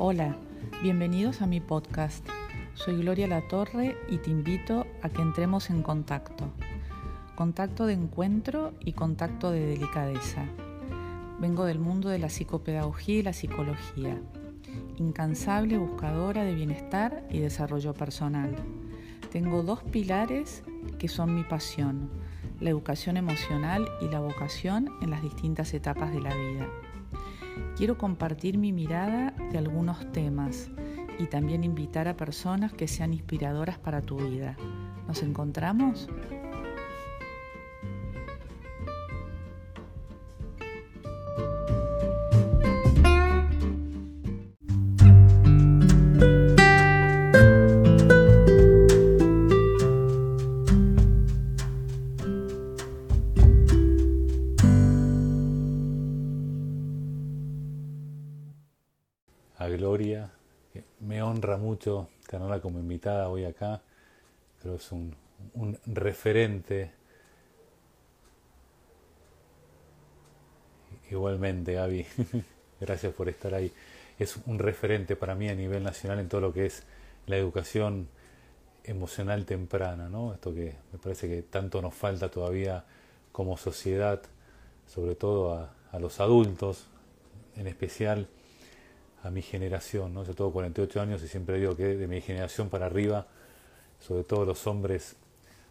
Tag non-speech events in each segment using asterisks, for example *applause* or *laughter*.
Hola, bienvenidos a mi podcast. Soy Gloria Latorre y te invito a que entremos en contacto. Contacto de encuentro y contacto de delicadeza. Vengo del mundo de la psicopedagogía y la psicología. Incansable buscadora de bienestar y desarrollo personal. Tengo dos pilares que son mi pasión, la educación emocional y la vocación en las distintas etapas de la vida. Quiero compartir mi mirada de algunos temas y también invitar a personas que sean inspiradoras para tu vida. ¿Nos encontramos? Mucho como invitada hoy acá. Creo que es un, referente. Igualmente, Gaby, *laughs* gracias por estar ahí. Es un referente para mí a nivel nacional en todo lo que es la educación emocional temprana, ¿no? Esto que me parece que tanto nos falta todavía como sociedad, sobre todo a los adultos, en especial a mi generación, ¿no? Yo tengo 48 años y siempre digo que de mi generación para arriba, sobre todo los hombres,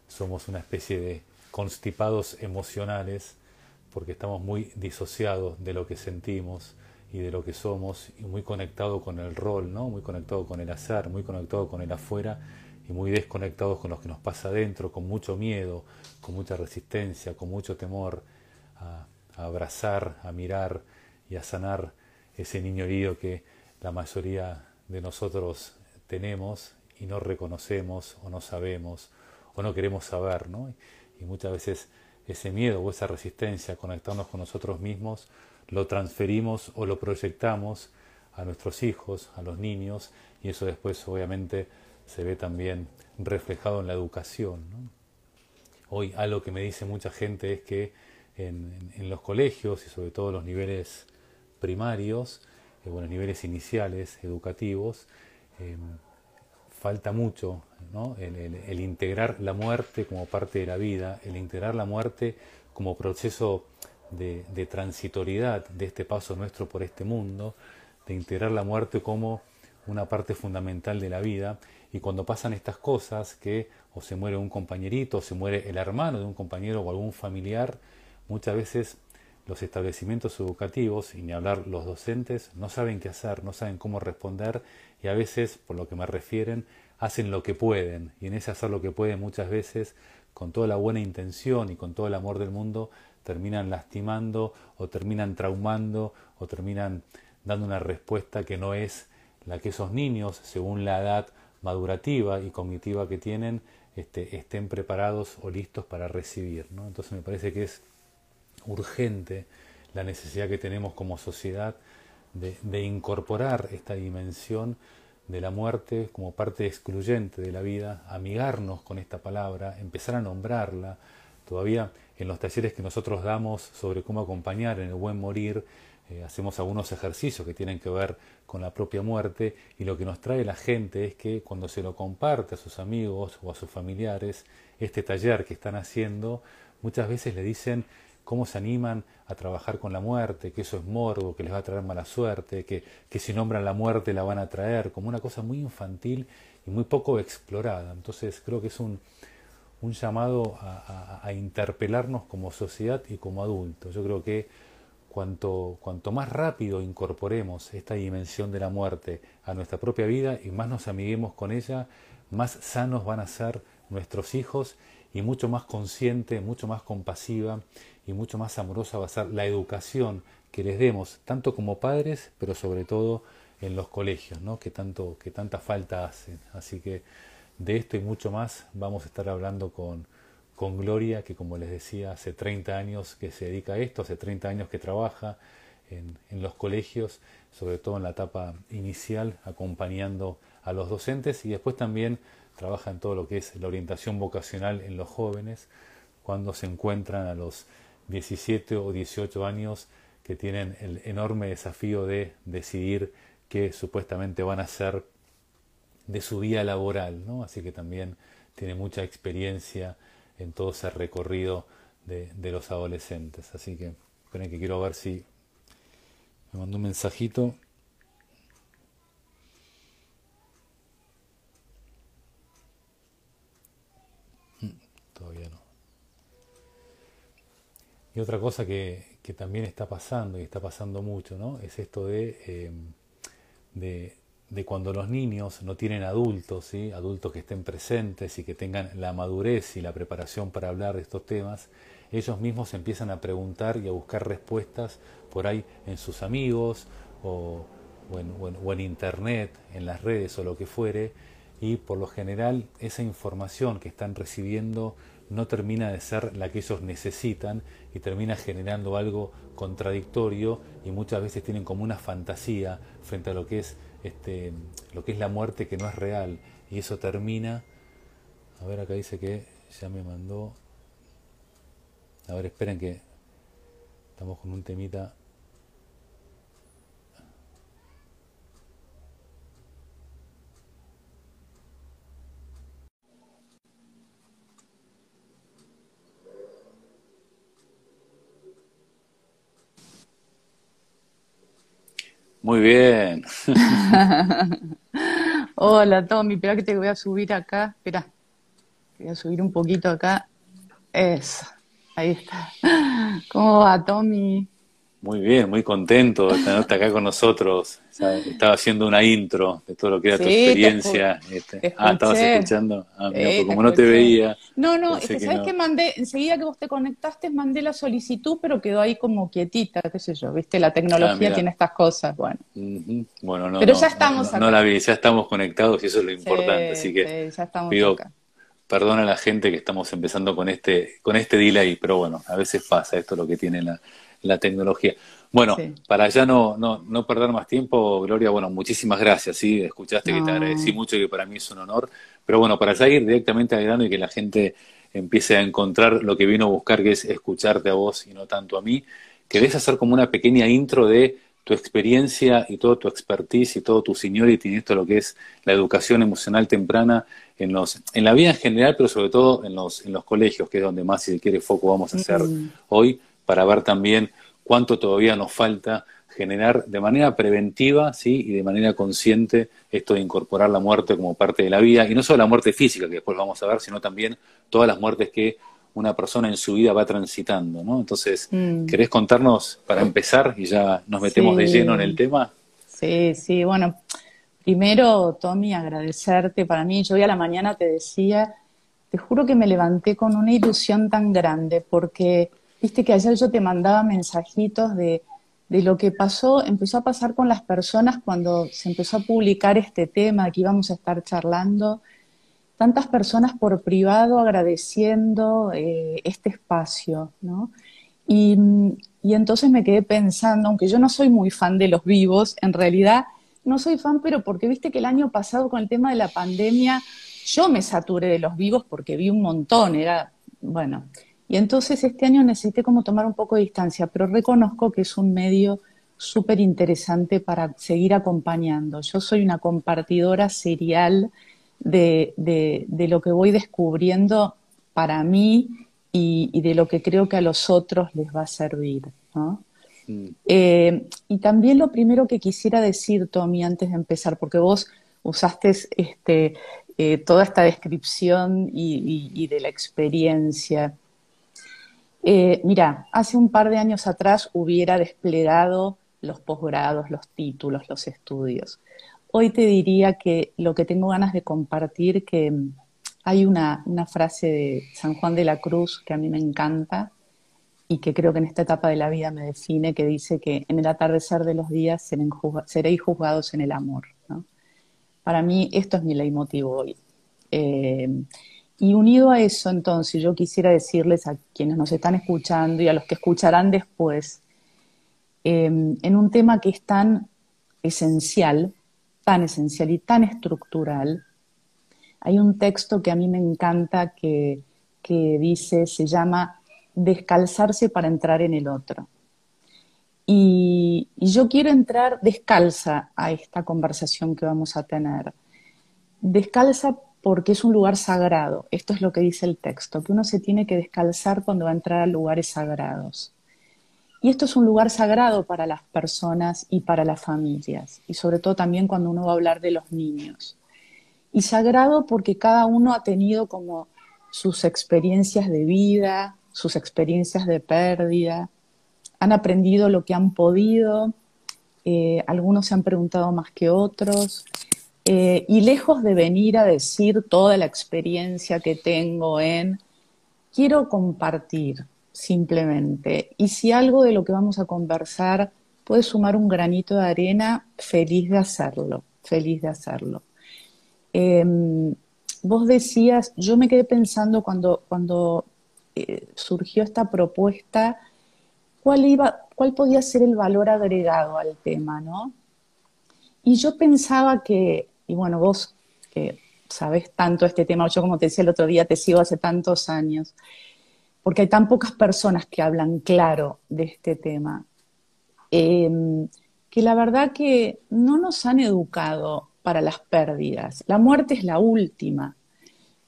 somos una especie de constipados emocionales porque estamos muy disociados de lo que sentimos y de lo que somos y muy conectados con el rol, ¿no? Muy conectados con el hacer, muy conectados con el afuera y muy desconectados con lo que nos pasa adentro, con mucho miedo, con mucha resistencia, con mucho temor a abrazar, a mirar y a sanar ese niño herido que la mayoría de nosotros tenemos y no reconocemos o no sabemos o no queremos saber, ¿no? Y muchas veces ese miedo o esa resistencia a conectarnos con nosotros mismos lo transferimos o lo proyectamos a nuestros hijos, a los niños, y eso después obviamente se ve también reflejado en la educación. Hoy algo que me dice mucha gente es que en, en los colegios y sobre todo los niveles primarios, eh, niveles iniciales educativos, em, falta mucho el, integrar la muerte como parte de la vida, el integrar la muerte como proceso de, de, transitoriedad de este paso nuestro por este mundo, de integrar la muerte como una parte fundamental de la vida. Y cuando pasan estas cosas, que o se muere un compañerito, o se muere el hermano de un compañero o algún familiar, muchas veces los establecimientos educativos, y ni hablar los docentes, no saben qué hacer, no saben cómo responder y a veces, por lo que me refieren, hacen lo que pueden. Y en ese hacer lo que pueden muchas veces, con toda la buena intención y con todo el amor del mundo, terminan lastimando o terminan traumando o terminan dando una respuesta que no es la que esos niños, según la edad madurativa y cognitiva que tienen, este, estén preparados o listos para recibir. ¿no? Entonces me parece que es urgente la necesidad que tenemos como sociedad de, incorporar esta dimensión de la muerte como parte excluyente de la vida, amigarnos con esta palabra, empezar a nombrarla. Todavía en los talleres que nosotros damos sobre cómo acompañar en el buen morir, eh, hacemos algunos ejercicios que tienen que ver con la propia muerte y lo que nos trae la gente es que cuando se lo comparte a sus amigos o a sus familiares, este taller que están haciendo, muchas veces le dicen, cómo se animan a trabajar con la muerte, que eso es morbo, que les va a traer mala suerte, que, que si nombran la muerte la van a traer, como una cosa muy infantil y muy poco explorada. Entonces creo que es un, un llamado a, interpelarnos como sociedad y como adultos. Yo creo que cuanto, cuanto más rápido incorporemos esta dimensión de la muerte a nuestra propia vida y más nos amiguemos con ella, más sanos van a ser nuestros hijos y mucho más consciente, mucho más compasiva y mucho más amorosa va a ser la educación que les demos, tanto como padres, pero sobre todo en los colegios, ¿no? que, tanto, que tanta falta hacen. Así que de esto y mucho más vamos a estar hablando con, con Gloria, que como les decía, hace 30 años que se dedica a esto, hace 30 años que trabaja en, en los colegios, sobre todo en la etapa inicial, acompañando a los docentes y después también trabaja en todo lo que es la orientación vocacional en los jóvenes, cuando se encuentran a los 17 o 18 años que tienen el enorme desafío de decidir que supuestamente van a ser de su vida laboral, ¿no? Así que también tiene mucha experiencia en todo ese recorrido de, de los adolescentes. Así que, esperen que quiero ver si me mandó un mensajito. Mm, todavía no. Y otra cosa que, también está pasando, y está pasando mucho, ¿no? Es esto de, eh, de de cuando los niños no tienen adultos, ¿sí? adultos que estén presentes y que tengan la madurez y la preparación para hablar de estos temas, ellos mismos empiezan a preguntar y a buscar respuestas por ahí en sus amigos o, o en internet, en las redes o lo que fuere, y por lo general esa información que están recibiendo no termina de ser la que ellos necesitan y termina generando algo contradictorio y muchas veces tienen como una fantasía frente a lo que es este, lo que es la muerte que no es real. Y eso termina, a ver acá dice que ya me mandó, a ver esperen que estamos con un temita. Muy bien. *laughs* Hola Tommy, espera que te voy a subir acá. Espera, voy a subir un poquito acá. Eso, ahí está. ¿Cómo va Tommy? Muy bien, muy contento de tenerte acá con nosotros. *laughs* Estaba haciendo una intro de todo lo que era tu experiencia. Este, ah, estabas escuchando. Ah, pues como no te veía. No, no, es que sabes que mandé, enseguida que vos te conectaste, mandé la solicitud, pero quedó ahí como quietita, qué sé yo, viste, la tecnología ah, tiene estas cosas, bueno. Bueno, no. Pero ya estamos acá. No la vi, ya estamos conectados y eso es lo importante, así que ya estamos pido acá. perdón a la gente que estamos empezando con este, con este delay, pero bueno, a veces pasa esto lo que tiene la la tecnología. Bueno, para ya no, no, no, perder más tiempo, Gloria, bueno, muchísimas gracias, sí, escuchaste que te agradecí mucho y que para mí es un honor, pero bueno, para ya ir directamente al grano y que la gente empiece a encontrar lo que vino a buscar, que es escucharte a vos y no tanto a mí, ¿querés hacer como una pequeña intro de tu experiencia y todo tu expertise y todo tu seniority en esto lo que es la educación emocional temprana en los en la vida en general, pero sobre todo en los en los colegios, que es donde más si se quiere foco vamos a hacer mm. hoy para ver también cuánto todavía nos falta generar de manera preventiva ¿sí? y de manera consciente esto de incorporar la muerte como parte de la vida, y no solo la muerte física, que después vamos a ver, sino también todas las muertes que una persona en su vida va transitando, ¿no? Entonces, mm. ¿querés contarnos para empezar y ya nos metemos de lleno en el tema? Sí, sí, bueno, primero, Tommy, agradecerte. Para mí, yo hoy a la mañana te decía, te juro que me levanté con una ilusión tan grande, porque Viste que ayer yo te mandaba mensajitos de, de lo que pasó, empezó a pasar con las personas cuando se empezó a publicar este tema, que íbamos a estar charlando. Tantas personas por privado agradeciendo eh, este espacio, ¿no? Y, y entonces me quedé pensando, aunque yo no soy muy fan de los vivos, en realidad no soy fan, pero porque viste que el año pasado con el tema de la pandemia yo me saturé de los vivos porque vi un montón, era, bueno, y entonces este año necesité como tomar un poco de distancia, pero reconozco que es un medio súper interesante para seguir acompañando. Yo soy una compartidora serial de, de, lo que voy descubriendo para mí y, de lo que creo que a los otros les va a servir. ¿no? Mm. Eh, y también lo primero que quisiera decir, Tommy, antes de empezar, porque vos usaste este, eh, toda esta descripción y, y de la experiencia. Eh, mira, hace un par de años atrás hubiera desplegado los posgrados, los títulos, los estudios. Hoy te diría que lo que tengo ganas de compartir, que mm, hay una, frase de San Juan de la Cruz que a mí me encanta y que creo que en esta etapa de la vida me define, que dice que en el atardecer de los días seréis juzgados en el amor. Para mí esto es mi leitmotiv hoy. Eh, y unido a eso, entonces, yo quisiera decirles a quienes nos están escuchando y a los que escucharán después, em, en un tema que es tan esencial, tan esencial y tan estructural, hay un texto que a mí me encanta que, que dice, se llama Descalzarse para entrar en el otro. Y, yo quiero entrar descalza a esta conversación que vamos a tener. Descalza porque es un lugar sagrado. Esto es lo que dice el texto, que uno se tiene que descalzar cuando va a entrar a lugares sagrados. Y esto es un lugar sagrado para las personas y para las familias, y sobre todo también cuando uno va a hablar de los niños. Y sagrado porque cada uno ha tenido como sus experiencias de vida, sus experiencias de pérdida, han aprendido lo que han podido, eh, algunos se han preguntado más que otros, eh, y lejos de venir a decir toda la experiencia que tengo en, quiero compartir simplemente, y si algo de lo que vamos a conversar puede sumar un granito de arena, feliz de hacerlo, feliz de hacerlo. Em, vos decías, yo me quedé pensando cuando, cuando eh, surgió esta propuesta, cuál, iba, cuál podía ser el valor agregado al tema, ¿no? Y yo pensaba que, y bueno, vos que sabes tanto este tema, yo como te decía el otro día, te sigo hace tantos años, porque hay tan pocas personas que hablan claro de este tema, em, que la verdad que no nos han educado para las pérdidas. La muerte es la última,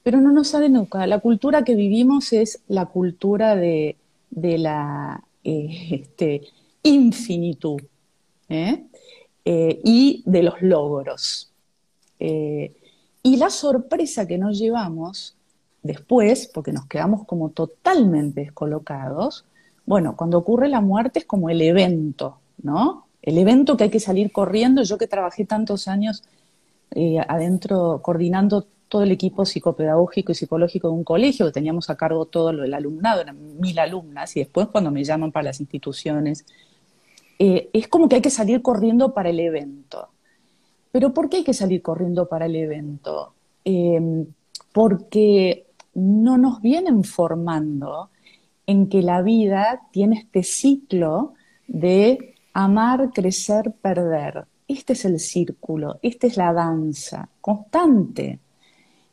pero no nos han educado. La cultura que vivimos es la cultura de, la eh, este, infinitud ¿eh? Eh, y de los logros. Y la sorpresa que nos llevamos después, porque nos quedamos como totalmente descolocados, bueno, cuando ocurre la muerte es como el evento, ¿no? El evento que hay que salir corriendo. Yo que trabajé tantos años adentro coordinando todo el equipo psicopedagógico y psicológico de un colegio, que teníamos a cargo todo lo del alumnado, eran mil alumnas, y después cuando me llaman para las instituciones, eh, es como que hay que salir corriendo para el evento. Pero ¿por qué hay que salir corriendo para el evento? Em, porque no nos vienen formando en que la vida tiene este ciclo de amar, crecer, perder. Este es el círculo, esta es la danza constante.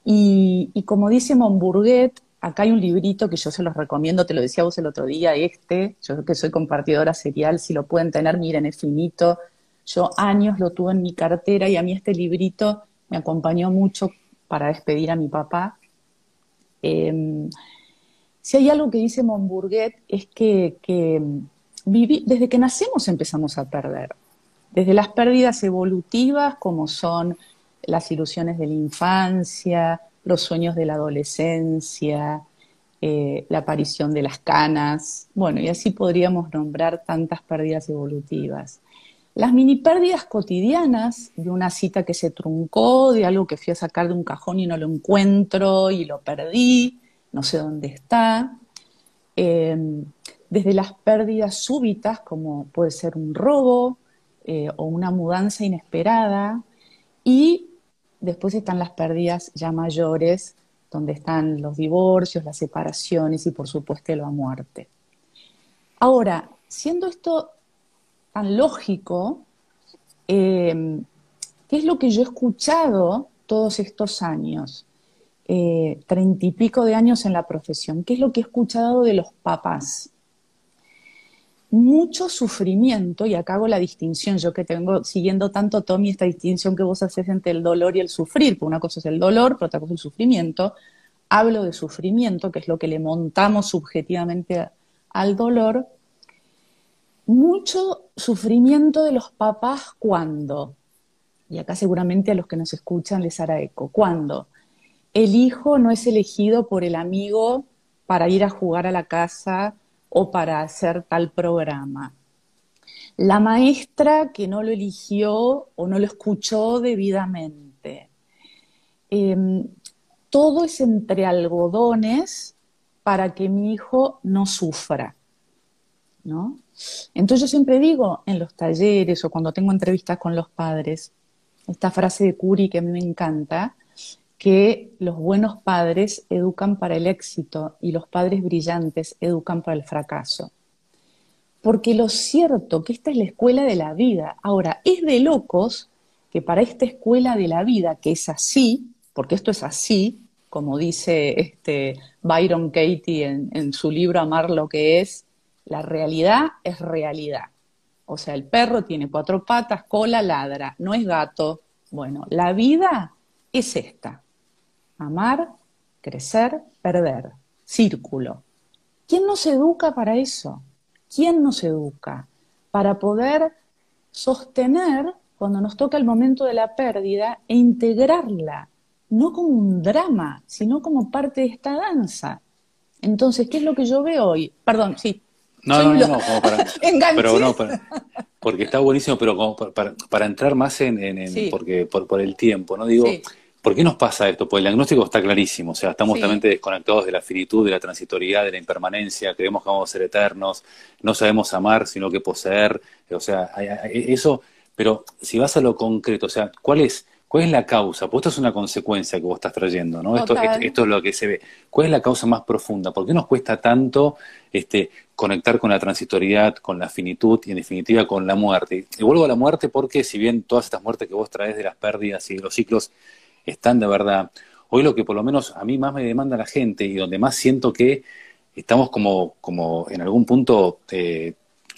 Y, como dice Monburguet, acá hay un librito que yo se los recomiendo, te lo decía vos el otro día, este, yo que soy compartidora serial, si lo pueden tener, miren, es finito. Yo años lo tuve en mi cartera y a mí este librito me acompañó mucho para despedir a mi papá. Em, si hay algo que dice Monburguet es que, que desde que nacemos empezamos a perder. Desde las pérdidas evolutivas como son las ilusiones de la infancia, los sueños de la adolescencia, eh, la aparición de las canas, bueno, y así podríamos nombrar tantas pérdidas evolutivas. Las mini pérdidas cotidianas de una cita que se truncó, de algo que fui a sacar de un cajón y no lo encuentro y lo perdí, no sé dónde está. Em, desde las pérdidas súbitas, como puede ser un robo eh, o una mudanza inesperada, y Después están las pérdidas ya mayores, donde están los divorcios, las separaciones y por supuesto la muerte. Ahora, siendo esto tan lógico, em, ¿qué es lo que yo he escuchado todos estos años? Eh, treinta y pico de años en la profesión. ¿Qué es lo que he escuchado de los papás? mucho sufrimiento, y acá hago la distinción, yo que tengo siguiendo tanto, Tommy, esta distinción que vos haces entre el dolor y el sufrir, porque una cosa es el dolor, pero otra cosa es el sufrimiento. Hablo de sufrimiento, que es lo que le montamos subjetivamente al dolor. Mucho sufrimiento de los papás cuando, y acá seguramente a los que nos escuchan les hará eco, cuando el hijo no es elegido por el amigo para ir a jugar a la casa o para hacer tal programa. La maestra que no lo eligió o no lo escuchó debidamente. Em, todo es entre algodones para que mi hijo no sufra. Entonces yo siempre digo en los talleres o cuando tengo entrevistas con los padres, esta frase de Curi que a mí me encanta, que los buenos padres educan para el éxito y los padres brillantes educan para el fracaso. Porque lo cierto que esta es la escuela de la vida. Ahora, es de locos que para esta escuela de la vida, que es así, porque esto es así, como dice este Byron Katie en su libro Amar lo que es, la realidad es realidad. O sea, el perro tiene cuatro patas, cola, ladra, no es gato. Bueno, la vida es esta. Amar, crecer, perder. Círculo. ¿Quién nos educa para eso? ¿Quién nos educa? Para poder sostener cuando nos toca el momento de la pérdida e integrarla, no como un drama, sino como parte de esta danza. Entonces, ¿qué es lo que yo veo hoy? Perdón, sí. No, no, no, como para, *laughs* pero no, porque está buenísimo, pero como para, entrar más en, porque por, el tiempo, ¿no? Digo, ¿por qué nos pasa esto? Pues el diagnóstico está clarísimo, o sea, estamos totalmente desconectados de la finitud, de la transitoriedad, de la impermanencia, creemos que vamos a ser eternos, no sabemos amar, sino que poseer, o sea, eso, pero si vas a lo concreto, o sea, ¿cuál es? ¿Cuál es la causa? Pues esto es una consecuencia que vos estás trayendo, ¿no? Esto, esto, es lo que se ve. ¿Cuál es la causa más profunda? ¿Por qué nos cuesta tanto este, conectar con la transitoriedad, con la finitud y en definitiva con la muerte? Y vuelvo a la muerte porque si bien todas estas muertes que vos traes de las pérdidas y de los ciclos están de verdad, hoy lo que por lo menos a mí más me demanda la gente y donde más siento que estamos como, como en algún punto eh,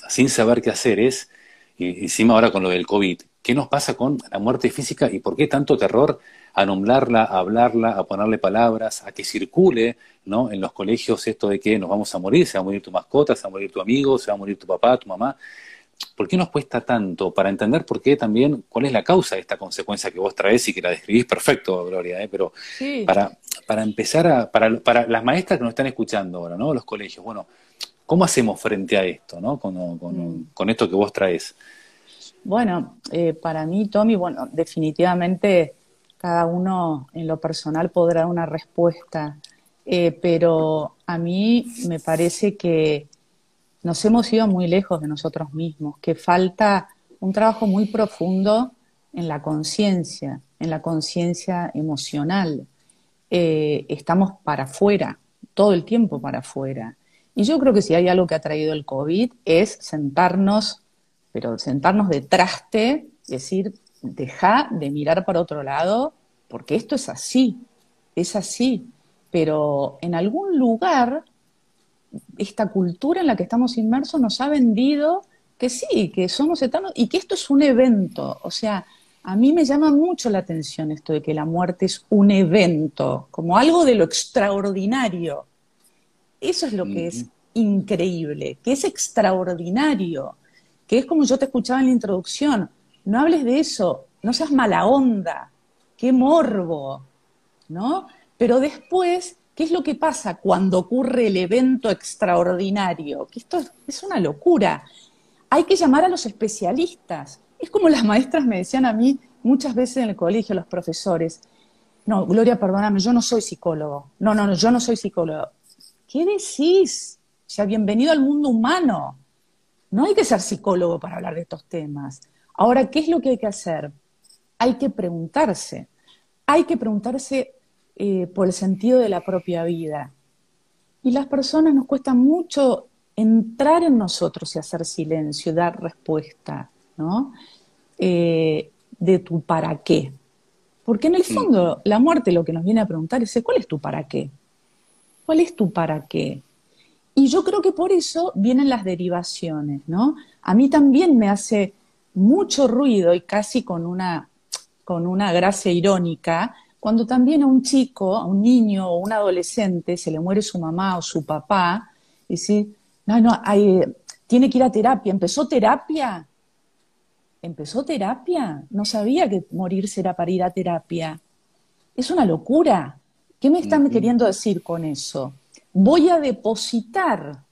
sin saber qué hacer es, y encima ahora con lo del COVID, ¿Qué nos pasa con la muerte física y por qué tanto terror a nomblarla, a hablarla, a ponerle palabras, a que circule ¿no? en los colegios esto de que nos vamos a morir, se va a morir tu mascota, se va a morir tu amigo, se va a morir tu papá, tu mamá? ¿Por qué nos cuesta tanto? Para entender por qué también, cuál es la causa de esta consecuencia que vos traes y que la describís perfecto, Gloria, ¿eh? pero para, para empezar a, para, para las maestras que nos están escuchando ahora, ¿no? Los colegios, bueno, ¿cómo hacemos frente a esto, ¿no? Con, con, mm. con esto que vos traes. Bueno, eh, para mí, Tommy, bueno, definitivamente cada uno en lo personal podrá dar una respuesta, eh, pero a mí me parece que nos hemos ido muy lejos de nosotros mismos, que falta un trabajo muy profundo en la conciencia, en la conciencia emocional. Eh, estamos para afuera, todo el tiempo para afuera. Y yo creo que si hay algo que ha traído el COVID es sentarnos pero sentarnos de traste, decir, deja de mirar para otro lado, porque esto es así, es así. Pero en algún lugar, esta cultura en la que estamos inmersos nos ha vendido que sí, que somos eternos y que esto es un evento. O sea, a mí me llama mucho la atención esto de que la muerte es un evento, como algo de lo extraordinario. Eso es lo que es increíble, que es extraordinario que es como yo te escuchaba en la introducción, no hables de eso, no seas mala onda, qué morbo, ¿no? Pero después, ¿qué es lo que pasa cuando ocurre el evento extraordinario? Que esto es una locura. Hay que llamar a los especialistas. Es como las maestras me decían a mí muchas veces en el colegio, los profesores, no, Gloria, perdóname, yo no soy psicólogo. No, no, no, yo no soy psicólogo. ¿Qué decís? O sea, bienvenido al mundo humano. No hay que ser psicólogo para hablar de estos temas. Ahora, ¿qué es lo que hay que hacer? Hay que preguntarse. Hay que preguntarse eh, por el sentido de la propia vida. Y las personas nos cuesta mucho entrar en nosotros y hacer silencio, dar respuesta, ¿no? Eh, de tu para qué. Porque en el fondo la muerte lo que nos viene a preguntar es, ¿cuál es tu para qué? ¿Cuál es tu para qué? Y yo creo que por eso vienen las derivaciones, ¿no? A mí también me hace mucho ruido y casi con una, con una gracia irónica, cuando también a un chico, a un niño o un adolescente se le muere su mamá o su papá, y si, no, no, tiene que ir a terapia. ¿Empezó terapia? ¿Empezó terapia? No sabía que morirse era para ir a terapia. Es una locura. ¿Qué me están queriendo decir con eso? voy a depositar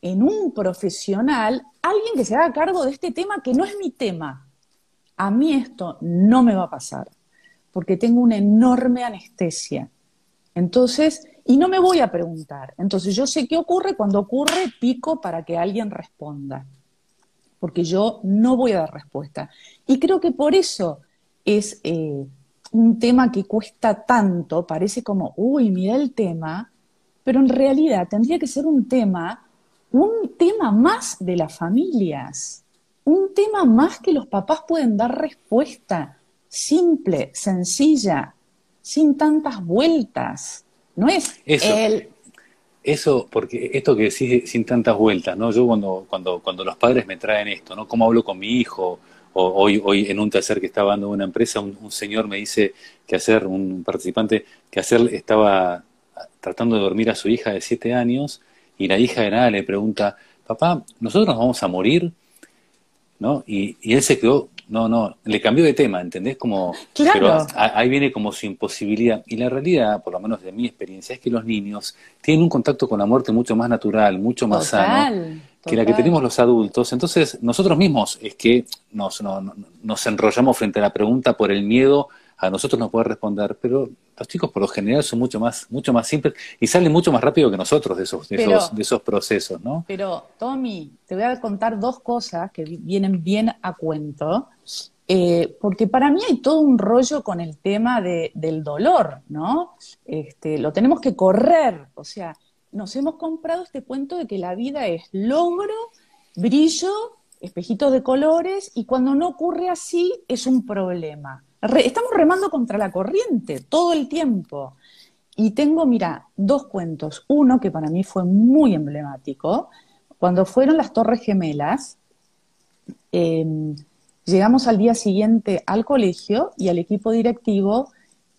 en un profesional alguien que se haga cargo de este tema que no es mi tema. A mí esto no me va a pasar, porque tengo una enorme anestesia. Entonces, y no me voy a preguntar. Entonces, yo sé qué ocurre, cuando ocurre, pico para que alguien responda, porque yo no voy a dar respuesta. Y creo que por eso es eh, un tema que cuesta tanto, parece como, uy, mira el tema, pero en realidad tendría que ser un tema, un tema más de las familias, un tema más que los papás pueden dar respuesta, simple, sencilla, sin tantas vueltas. No es Eso. eso, porque esto que decís sin tantas vueltas, ¿no? Yo cuando, cuando, cuando los padres me traen esto, ¿no? ¿Cómo hablo con mi hijo? O hoy, hoy en un taller que estaba dando una empresa, un, señor me dice que hacer, un participante, que hacer estaba tratando de dormir a su hija de siete años y la hija de nada le pregunta, papá, ¿nosotros nos vamos a morir? ¿No? Y, y él se quedó no, no, le cambió de tema, ¿entendés? Como, claro. Pero ahí viene como su imposibilidad. Y la realidad, por lo menos de mi experiencia, es que los niños tienen un contacto con la muerte mucho más natural, mucho más sano que la que tenemos los adultos. Entonces, nosotros mismos es que nos, nos enrollamos frente a la pregunta por el miedo a nosotros no poder responder, pero los chicos por lo general son mucho más, mucho más simples y salen mucho más rápido que nosotros de esos, de, esos, de esos procesos, ¿no? Pero, Tommy, te voy a contar dos cosas que vienen bien a cuento, eh, porque para mí hay todo un rollo con el tema de, del dolor, ¿no? Este, lo tenemos que correr, o sea, nos hemos comprado este cuento de que la vida es logro, brillo, espejitos de colores, y cuando no ocurre así es un problema estamos remando contra la corriente todo el tiempo. Y tengo, mira, dos cuentos. Uno que para mí fue muy emblemático. Cuando fueron las Torres Gemelas, em, llegamos al día siguiente al colegio y al equipo directivo,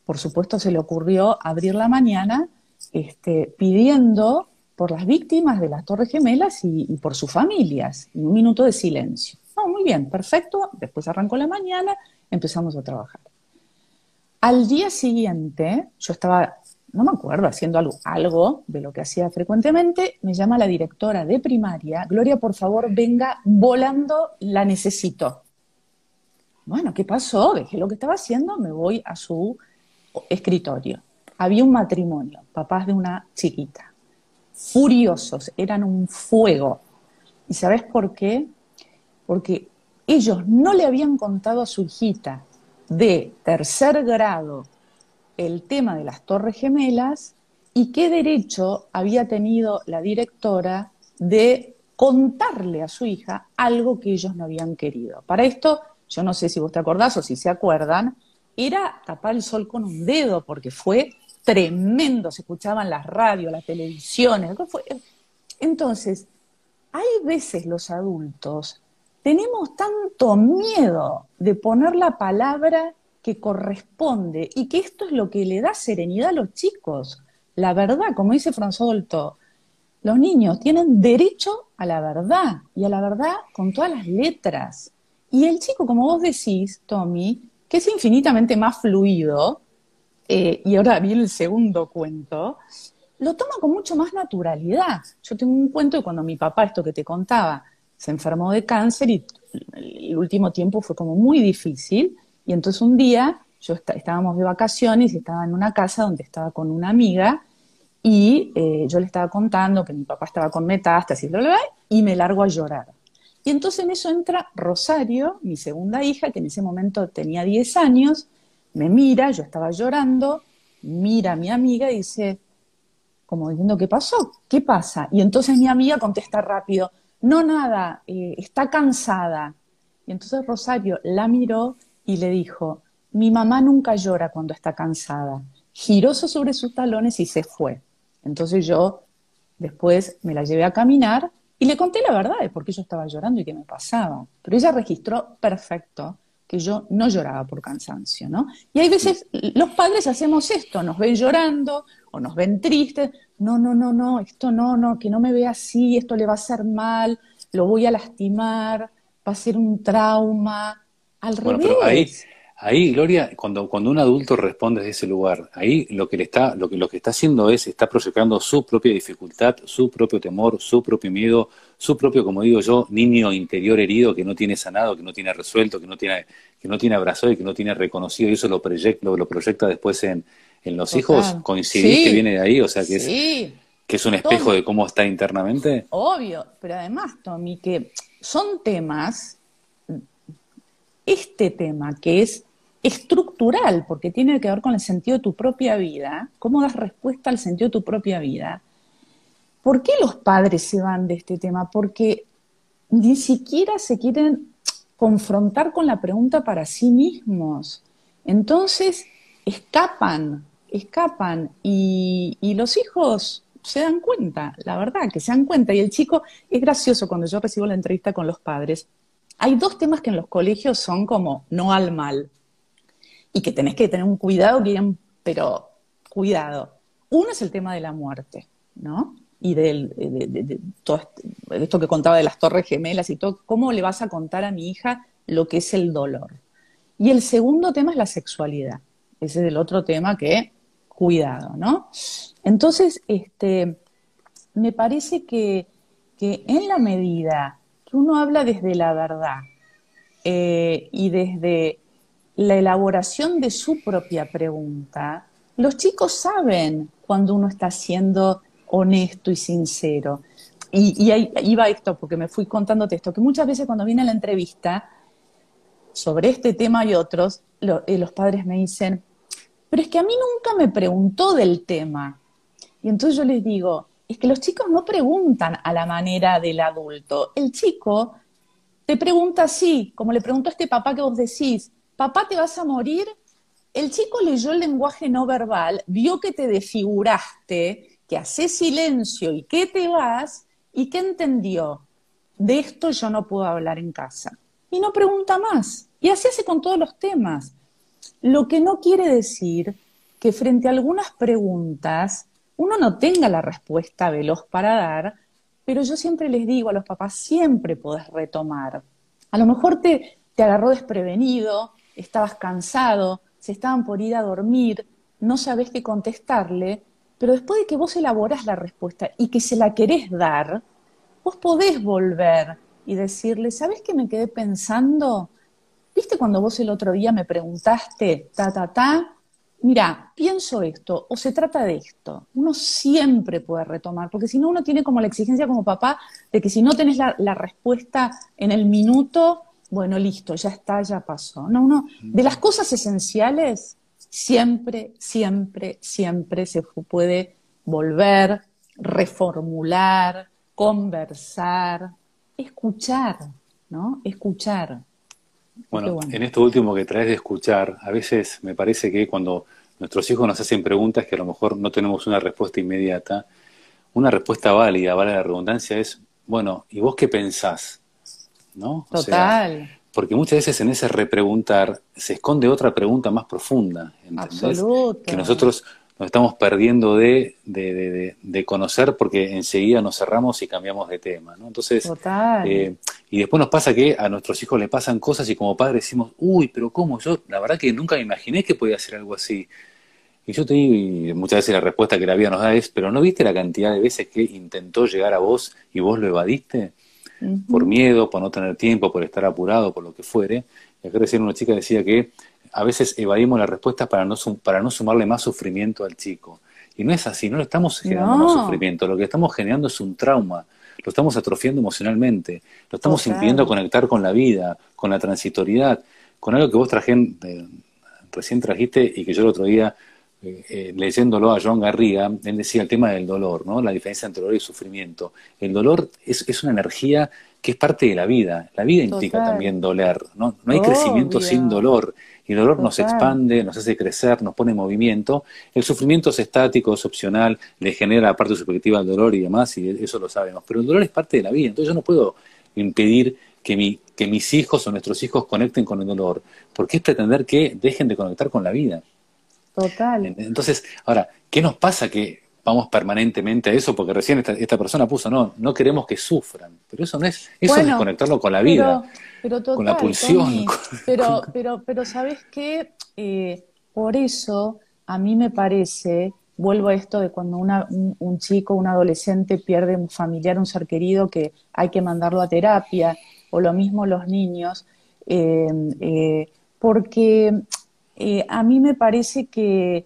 por supuesto, se le ocurrió abrir la mañana este, pidiendo por las víctimas de las Torres Gemelas y, por sus familias, y un minuto de silencio. No, muy bien, perfecto. Después arrancó la mañana empezamos a trabajar. Al día siguiente, yo estaba, no me acuerdo, haciendo algo de lo que hacía frecuentemente, me llama la directora de primaria, Gloria, por favor, venga volando, la necesito. Bueno, ¿qué pasó? Dejé lo que estaba haciendo, me voy a su escritorio. Había un matrimonio, papás de una chiquita, furiosos, eran un fuego. ¿Y sabes por qué? Porque ellos no le habían contado a su hijita de tercer grado el tema de las torres gemelas y qué derecho había tenido la directora de contarle a su hija algo que ellos no habían querido. Para esto, yo no sé si vos te acordás o si se acuerdan, era tapar el sol con un dedo porque fue tremendo, se escuchaban las radios, las televisiones. Entonces, hay veces los adultos tenemos tanto miedo de poner la palabra que corresponde y que esto es lo que le da serenidad a los chicos. La verdad, como dice François Dolto, los niños tienen derecho a la verdad y a la verdad con todas las letras. Y el chico, como vos decís, Tommy, que es infinitamente más fluido, eh, y ahora viene el segundo cuento, lo toma con mucho más naturalidad. Yo tengo un cuento de cuando mi papá, esto que te contaba, se enfermó de cáncer y el último tiempo fue como muy difícil. Y entonces un día yo estábamos de vacaciones y estaba en una casa donde estaba con una amiga y eh, yo le estaba contando que mi papá estaba con metástasis, bla, bla, y me largo a llorar. Y entonces en eso entra Rosario, mi segunda hija, que en ese momento tenía 10 años, me mira, yo estaba llorando, mira a mi amiga y dice, como diciendo, ¿qué pasó? ¿Qué pasa? Y entonces mi amiga contesta rápido, no nada, eh, está cansada. Y entonces Rosario la miró y le dijo, mi mamá nunca llora cuando está cansada. Giró sobre sus talones y se fue. Entonces yo después me la llevé a caminar y le conté la verdad de por qué yo estaba llorando y qué me pasaba. Pero ella registró perfecto que yo no lloraba por cansancio, ¿no? Y hay veces los padres hacemos esto, nos ven llorando o nos ven tristes, no, no, no, no, esto no, no, que no me vea así, esto le va a hacer mal, lo voy a lastimar, va a ser un trauma, al revés. Ahí, Gloria, cuando, cuando un adulto responde desde ese lugar, ahí lo que le está, lo que, lo que está haciendo es, está proyectando su propia dificultad, su propio temor, su propio miedo, su propio, como digo yo, niño interior herido que no tiene sanado, que no tiene resuelto, que no tiene, que no tiene abrazado y que no tiene reconocido, y eso lo proyecta, lo, proyecta después en, en los hijos. ¿Coincidís que viene de ahí? O sea que es que es un espejo de cómo está internamente. Obvio, pero además, Tommy, que son temas, este tema que es estructural, porque tiene que ver con el sentido de tu propia vida, cómo das respuesta al sentido de tu propia vida. ¿Por qué los padres se van de este tema? Porque ni siquiera se quieren confrontar con la pregunta para sí mismos. Entonces, escapan, escapan y, los hijos se dan cuenta, la verdad, que se dan cuenta. Y el chico, es gracioso cuando yo recibo la entrevista con los padres. Hay dos temas que en los colegios son como no al mal y que tenés que tener un cuidado bien, pero cuidado. Uno es el tema de la muerte, ¿no? Y de, todo esto que contaba de las torres gemelas y todo, ¿cómo le vas a contar a mi hija lo que es el dolor? Y el segundo tema es la sexualidad. Ese es el otro tema que, cuidado, ¿no? Entonces, este, me parece que, en la medida que uno habla desde la verdad eh, y desde la elaboración de su propia pregunta, los chicos saben cuando uno está siendo honesto y sincero. Y, ahí iba esto, porque me fui contándote esto, que muchas veces cuando viene la entrevista sobre este tema y otros, eh, los padres me dicen, pero es que a mí nunca me preguntó del tema. Y entonces yo les digo, es que los chicos no preguntan a la manera del adulto. El chico te pregunta así, como le preguntó a este papá que vos decís, papá, ¿te vas a morir? El chico leyó el lenguaje no verbal, vio que te desfiguraste, que haces silencio y que te vas, y que entendió, de esto yo no puedo hablar en casa. Y no pregunta más. Y así hace con todos los temas. Lo que no quiere decir que frente a algunas preguntas uno no tenga la respuesta veloz para dar, pero yo siempre les digo a los papás, siempre podés retomar. A lo mejor te, te agarró desprevenido, estabas cansado, se estaban por ir a dormir, no sabés qué contestarle, pero después de que vos elaborás la respuesta y que se la querés dar, vos podés volver y decirle, ¿sabés qué me quedé pensando? ¿Viste cuando vos el otro día me preguntaste, ta, ta, ta? Mira, pienso esto, o se trata de esto. Uno siempre puede retomar, porque si no, uno tiene como la exigencia como papá de que si no tenés la, respuesta en el minuto, bueno, listo, ya está, ya pasó. No, de las cosas esenciales, siempre, siempre, siempre se puede volver, reformular, conversar, escuchar, ¿no? Escuchar. Bueno, en esto último que traes de escuchar, a veces me parece que cuando nuestros hijos nos hacen preguntas que a lo mejor no tenemos una respuesta inmediata, una respuesta válida, vale la redundancia, es, bueno, ¿y vos qué pensás? ¿No? Total. porque muchas veces en ese repreguntar se esconde otra pregunta más profunda, ¿entendés? Que nosotros nos estamos perdiendo de, de, de, conocer porque enseguida nos cerramos y cambiamos de tema. ¿no? Entonces, eh, y después nos pasa que a nuestros hijos le pasan cosas y como padres decimos, uy, pero ¿cómo? Yo la verdad que nunca me imaginé que podía hacer algo así. Y yo te digo, y muchas veces la respuesta que la vida nos da es, pero ¿no viste la cantidad de veces que intentó llegar a vos y vos lo evadiste? Por miedo, por no tener tiempo, por estar apurado, por lo que fuere. Y acá recién una chica decía que a veces evadimos la respuesta para no, para no sumarle más sufrimiento al chico. Y no es así, no le estamos generando más sufrimiento, lo que estamos generando es un trauma, lo estamos atrofiando emocionalmente, lo estamos impidiendo conectar con la vida, con la transitoriedad, con algo que vos trajen, recién trajiste y que yo el otro día, eh, eh, leyéndolo a Joan Garriga, él decía el tema del dolor, ¿no? la diferencia entre dolor y sufrimiento. El dolor es, es una energía que es parte de la vida, la vida implica también doler, ¿no? no hay crecimiento sin dolor y el dolor nos expande, nos hace crecer, nos pone en movimiento. El sufrimiento es estático, es opcional, le genera la parte subjetiva al dolor y demás, y eso lo sabemos. Pero el dolor es parte de la vida, entonces yo no puedo impedir que, mi, que mis hijos o nuestros hijos conecten con el dolor, porque es pretender que dejen de conectar con la vida. Total. Entonces, ahora, ¿qué nos pasa que vamos permanentemente a eso? Porque recién esta, esta persona puso, no, no queremos que sufran, pero eso no es, eso es conectarlo con la vida pero total, con la pulsión. pero, pero, pero, ¿sabes qué? Eh, por eso a mí me parece, vuelvo a esto de cuando una, un, chico, un adolescente pierde un familiar, un ser querido, que hay que mandarlo a terapia, o lo mismo los niños, eh, eh, porque a mí me parece que,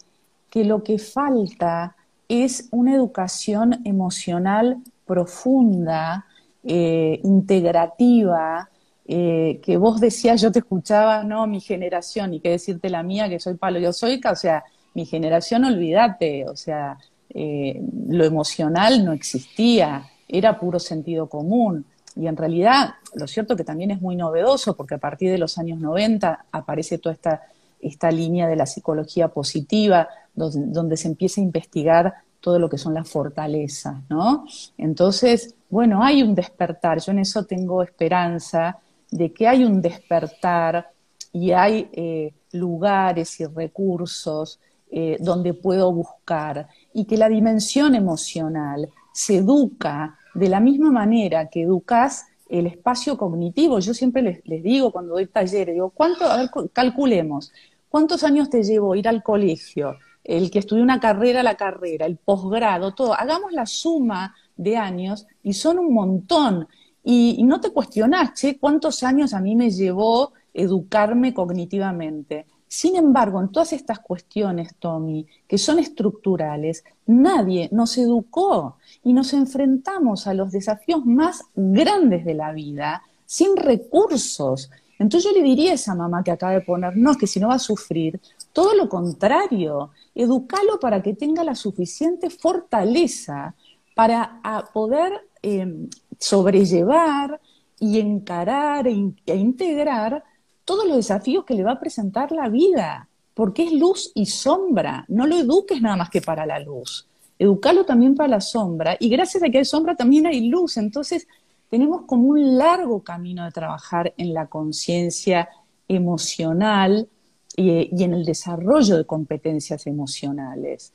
que lo que falta es una educación emocional profunda, integrativa, eh, que vos decías, yo te escuchaba, no, mi generación, y que decirte la mía, que soy soy, o sea, mi generación, olvídate, o sea, eh, lo emocional no existía, era puro sentido común. Y en realidad, lo cierto que también es muy novedoso, porque a partir de los años 90 aparece toda esta, esta línea de la psicología positiva, donde, se empieza a investigar todo lo que son las fortalezas, ¿no? Entonces, bueno, hay un despertar, yo en eso tengo esperanza de que hay un despertar y hay eh, lugares y recursos eh, donde puedo buscar y que la dimensión emocional se educa de la misma manera que educas el espacio cognitivo. Yo siempre les, digo cuando doy talleres, digo, ¿cuánto, a ver, calculemos, ¿cuántos años te llevó ir al colegio? El que estudió una carrera, la carrera, el posgrado, todo. Hagamos la suma de años y son un montón. Y, no te cuestionas, ¿cuántos años a mí me llevó educarme cognitivamente? Sin embargo, en todas estas cuestiones, Tommy, que son estructurales, nadie nos educó y nos enfrentamos a los desafíos más grandes de la vida sin recursos. Entonces yo le diría a esa mamá que acaba de poner, no, que si no va a sufrir, todo lo contrario, educalo para que tenga la suficiente fortaleza para poder em, sobrellevar y encarar e, e integrar todos los desafíos que le va a presentar la vida, porque es luz y sombra. No lo eduques nada más que para la luz. Educalo también para la sombra. Y gracias a que hay sombra también hay luz. Entonces, tenemos como un largo camino de trabajar en la conciencia emocional y, en el desarrollo de competencias emocionales.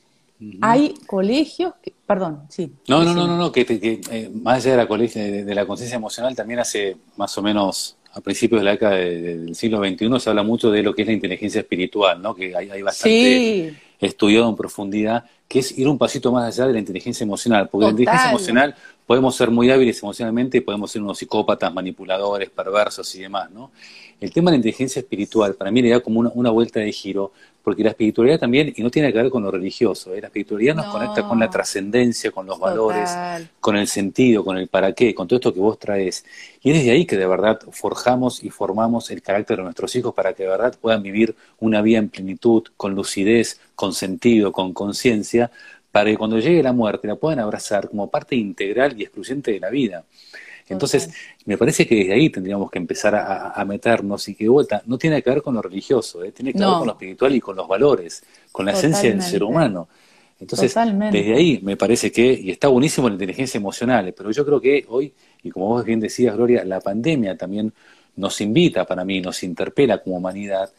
Hay colegios, que, perdón, sí. No, no, no, no, no, que, eh, más allá de la, de la conciencia emocional, también hace más o menos a principios de la década del siglo XXI se habla mucho de lo que es la inteligencia espiritual, ¿no? que hay, hay bastante estudiado en profundidad, que es ir un pasito más allá de la inteligencia emocional, porque la inteligencia emocional podemos ser muy hábiles emocionalmente y podemos ser unos psicópatas, manipuladores, perversos y demás, ¿no? El tema de la inteligencia espiritual para mí le da como una, vuelta de giro, porque la espiritualidad también, y no tiene que ver con lo religioso, ¿eh? la espiritualidad nos conecta con la trascendencia, con los valores, con el sentido, con el para qué, con todo esto que vos traes. Y es desde ahí que de verdad forjamos y formamos el carácter de nuestros hijos para que de verdad puedan vivir una vida en plenitud, con lucidez, con sentido, con conciencia, para que cuando llegue la muerte la puedan abrazar como parte integral y excluyente de la vida. Entonces, me parece que desde ahí tendríamos que empezar a, meternos y que de vuelta no tiene que ver con lo religioso, ¿eh? tiene que ver con lo espiritual y con los valores, con la esencia del ser humano. Entonces, desde ahí me parece que, y está buenísimo la inteligencia emocional, pero yo creo que hoy, y como vos bien decías, Gloria, la pandemia también nos invita para mí, nos interpela como humanidad,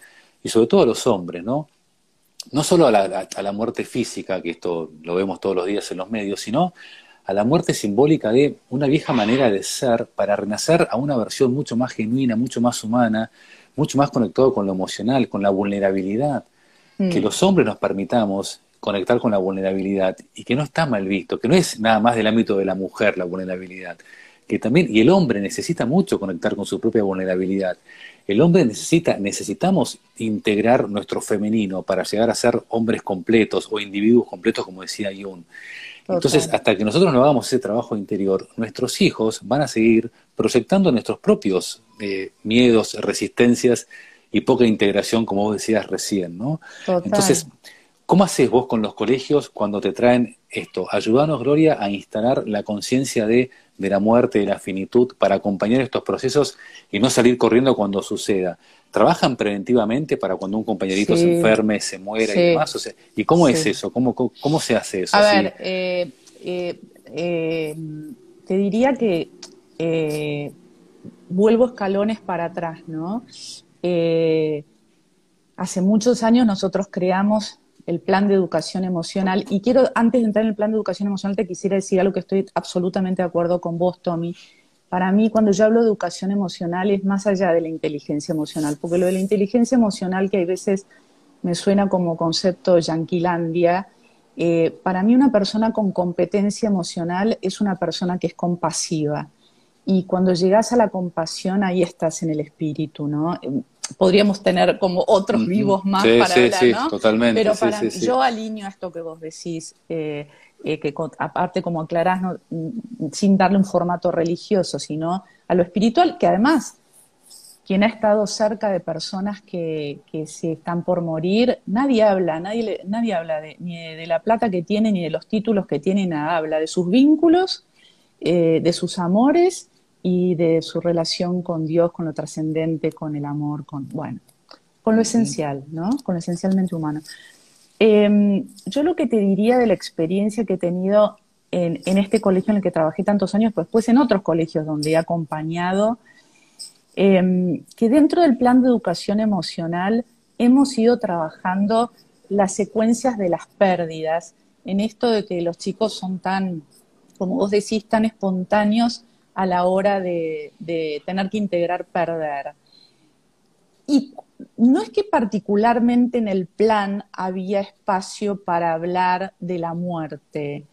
y sobre todo a los hombres, ¿no? No solo a la, a la muerte física, que esto lo vemos todos los días en los medios, sino a la muerte simbólica de una vieja manera de ser para renacer a una versión mucho más genuina, mucho más humana, mucho más conectado con lo emocional, con la vulnerabilidad. Que mm. los hombres nos permitamos conectar con la vulnerabilidad y que no está mal visto, que no es nada más del ámbito de la mujer la vulnerabilidad, que también, y el hombre necesita mucho conectar con su propia vulnerabilidad. El hombre necesita, necesitamos integrar nuestro femenino para llegar a ser hombres completos o individuos completos, como decía Jung. Entonces, hasta que nosotros no hagamos ese trabajo interior, nuestros hijos van a seguir proyectando nuestros propios eh, miedos, resistencias y poca integración, como vos decías recién, ¿no? Entonces, ¿cómo haces vos con los colegios cuando te traen esto? Ayúdanos, Gloria, a instalar la conciencia de, de la muerte, de la finitud, para acompañar estos procesos y no salir corriendo cuando suceda. ¿Trabajan preventivamente para cuando un compañerito se enferme, se muera y demás? O sea, ¿Y cómo es eso? ¿Cómo, ¿Cómo, se hace eso? A ver, eh, eh, eh, te diría que vuelvo escalones para atrás, ¿no? hace muchos años nosotros creamos el plan de educación emocional y quiero, antes de entrar en el plan de educación emocional, te quisiera decir algo que estoy absolutamente de acuerdo con vos, Tommy, para mí, cuando yo hablo de educación emocional, es más allá de la inteligencia emocional, porque lo de la inteligencia emocional, que hay veces me suena como concepto yanquilandia, eh, para mí una persona con competencia emocional es una persona que es compasiva. Y cuando llegas a la compasión, ahí estás en el espíritu, ¿no? Podríamos tener como otros vivos más para hablar, sí, ¿no? Totalmente. Pero para yo alineo esto que vos decís. Eh, eh, que aparte como aclarás, mm, sin darle un formato religioso, sino a lo espiritual, que además quien ha estado cerca de personas que, que se están por morir, nadie habla, nadie, nadie habla de, ni de, la plata que tiene, ni de los títulos que tiene, nada, habla de sus vínculos, eh, de sus amores y de su relación con Dios, con lo trascendente, con el amor, con, bueno, con lo esencial, ¿no? Con lo esencialmente humano. Em, yo lo que te diría de la experiencia que he tenido en, este colegio en el que trabajé tantos años, pues después en otros colegios donde he acompañado, em, que dentro del plan de educación emocional hemos ido trabajando las secuencias de las pérdidas, en esto de que los chicos son tan, como vos decís, tan espontáneos a la hora de, tener que integrar perder. Y no es que particularmente en el plan había espacio para hablar de la muerte,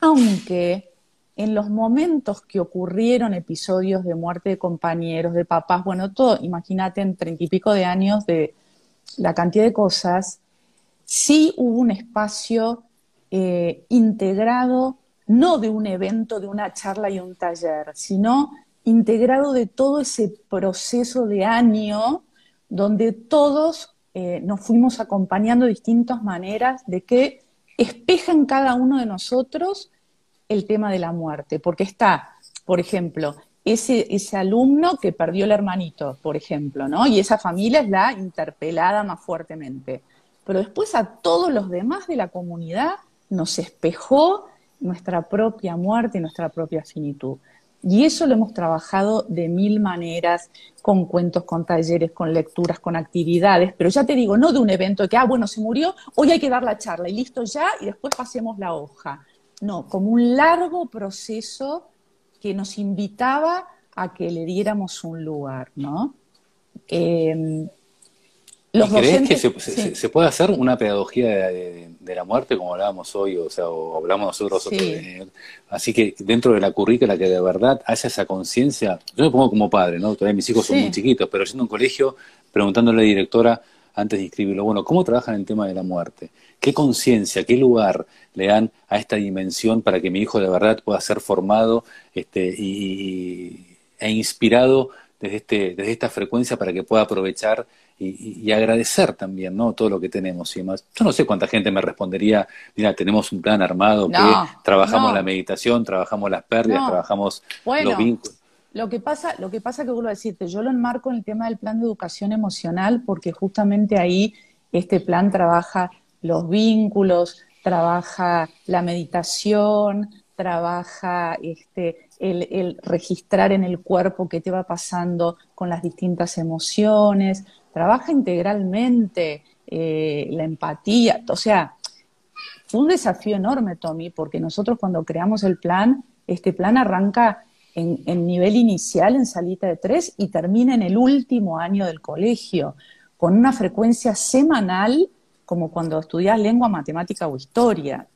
aunque en los momentos que ocurrieron episodios de muerte de compañeros, de papás, bueno, todo, imagínate en treinta y pico de años de la cantidad de cosas, sí hubo un espacio eh, integrado, no de un evento, de una charla y un taller, sino integrado de todo ese proceso de año donde todos eh, nos fuimos acompañando de distintas maneras de que espeja en cada uno de nosotros el tema de la muerte, porque está, por ejemplo, ese, ese alumno que perdió el hermanito, por ejemplo, ¿no? Y esa familia es la interpelada más fuertemente. Pero después a todos los demás de la comunidad nos espejó nuestra propia muerte y nuestra propia finitud. Y eso lo hemos trabajado de mil maneras, con cuentos, con talleres, con lecturas, con actividades, pero ya te digo, no de un evento que, ah, bueno, se murió, hoy hay que dar la charla y listo ya, y después pasemos la hoja. No, como un largo proceso que nos invitaba a que le diéramos un lugar, ¿no? Eh, ¿Crees que se, puede hacer una pedagogía de, la muerte, como hablábamos hoy, o sea, o hablamos nosotros? así que dentro de la currícula que de verdad haya esa conciencia, yo me pongo como padre, ¿no? Todavía mis hijos son muy chiquitos, pero yendo a un colegio, preguntándole a la directora antes de inscribirlo, bueno, ¿cómo trabajan el tema de la muerte? ¿Qué conciencia, qué lugar le dan a esta dimensión para que mi hijo de verdad pueda ser formado este, y, e inspirado desde, este, desde esta frecuencia para que pueda aprovechar y, agradecer también ¿no? todo lo que tenemos y demás. Yo no sé cuánta gente me respondería, mira, tenemos un plan armado que trabajamos la meditación, trabajamos las pérdidas, trabajamos los vínculos. Lo que pasa, lo que pasa que vuelvo a decirte, yo lo enmarco en el tema del plan de educación emocional porque justamente ahí este plan trabaja los vínculos, trabaja la meditación, trabaja este, el, registrar en el cuerpo qué te va pasando con las distintas emociones, trabaja integralmente eh, la empatía, o sea, fue un desafío enorme, Tommy, porque nosotros cuando creamos el plan, este plan arranca en, nivel inicial, en salita de tres, y termina en el último año del colegio, con una frecuencia semanal, como cuando estudias lengua, matemática o historia.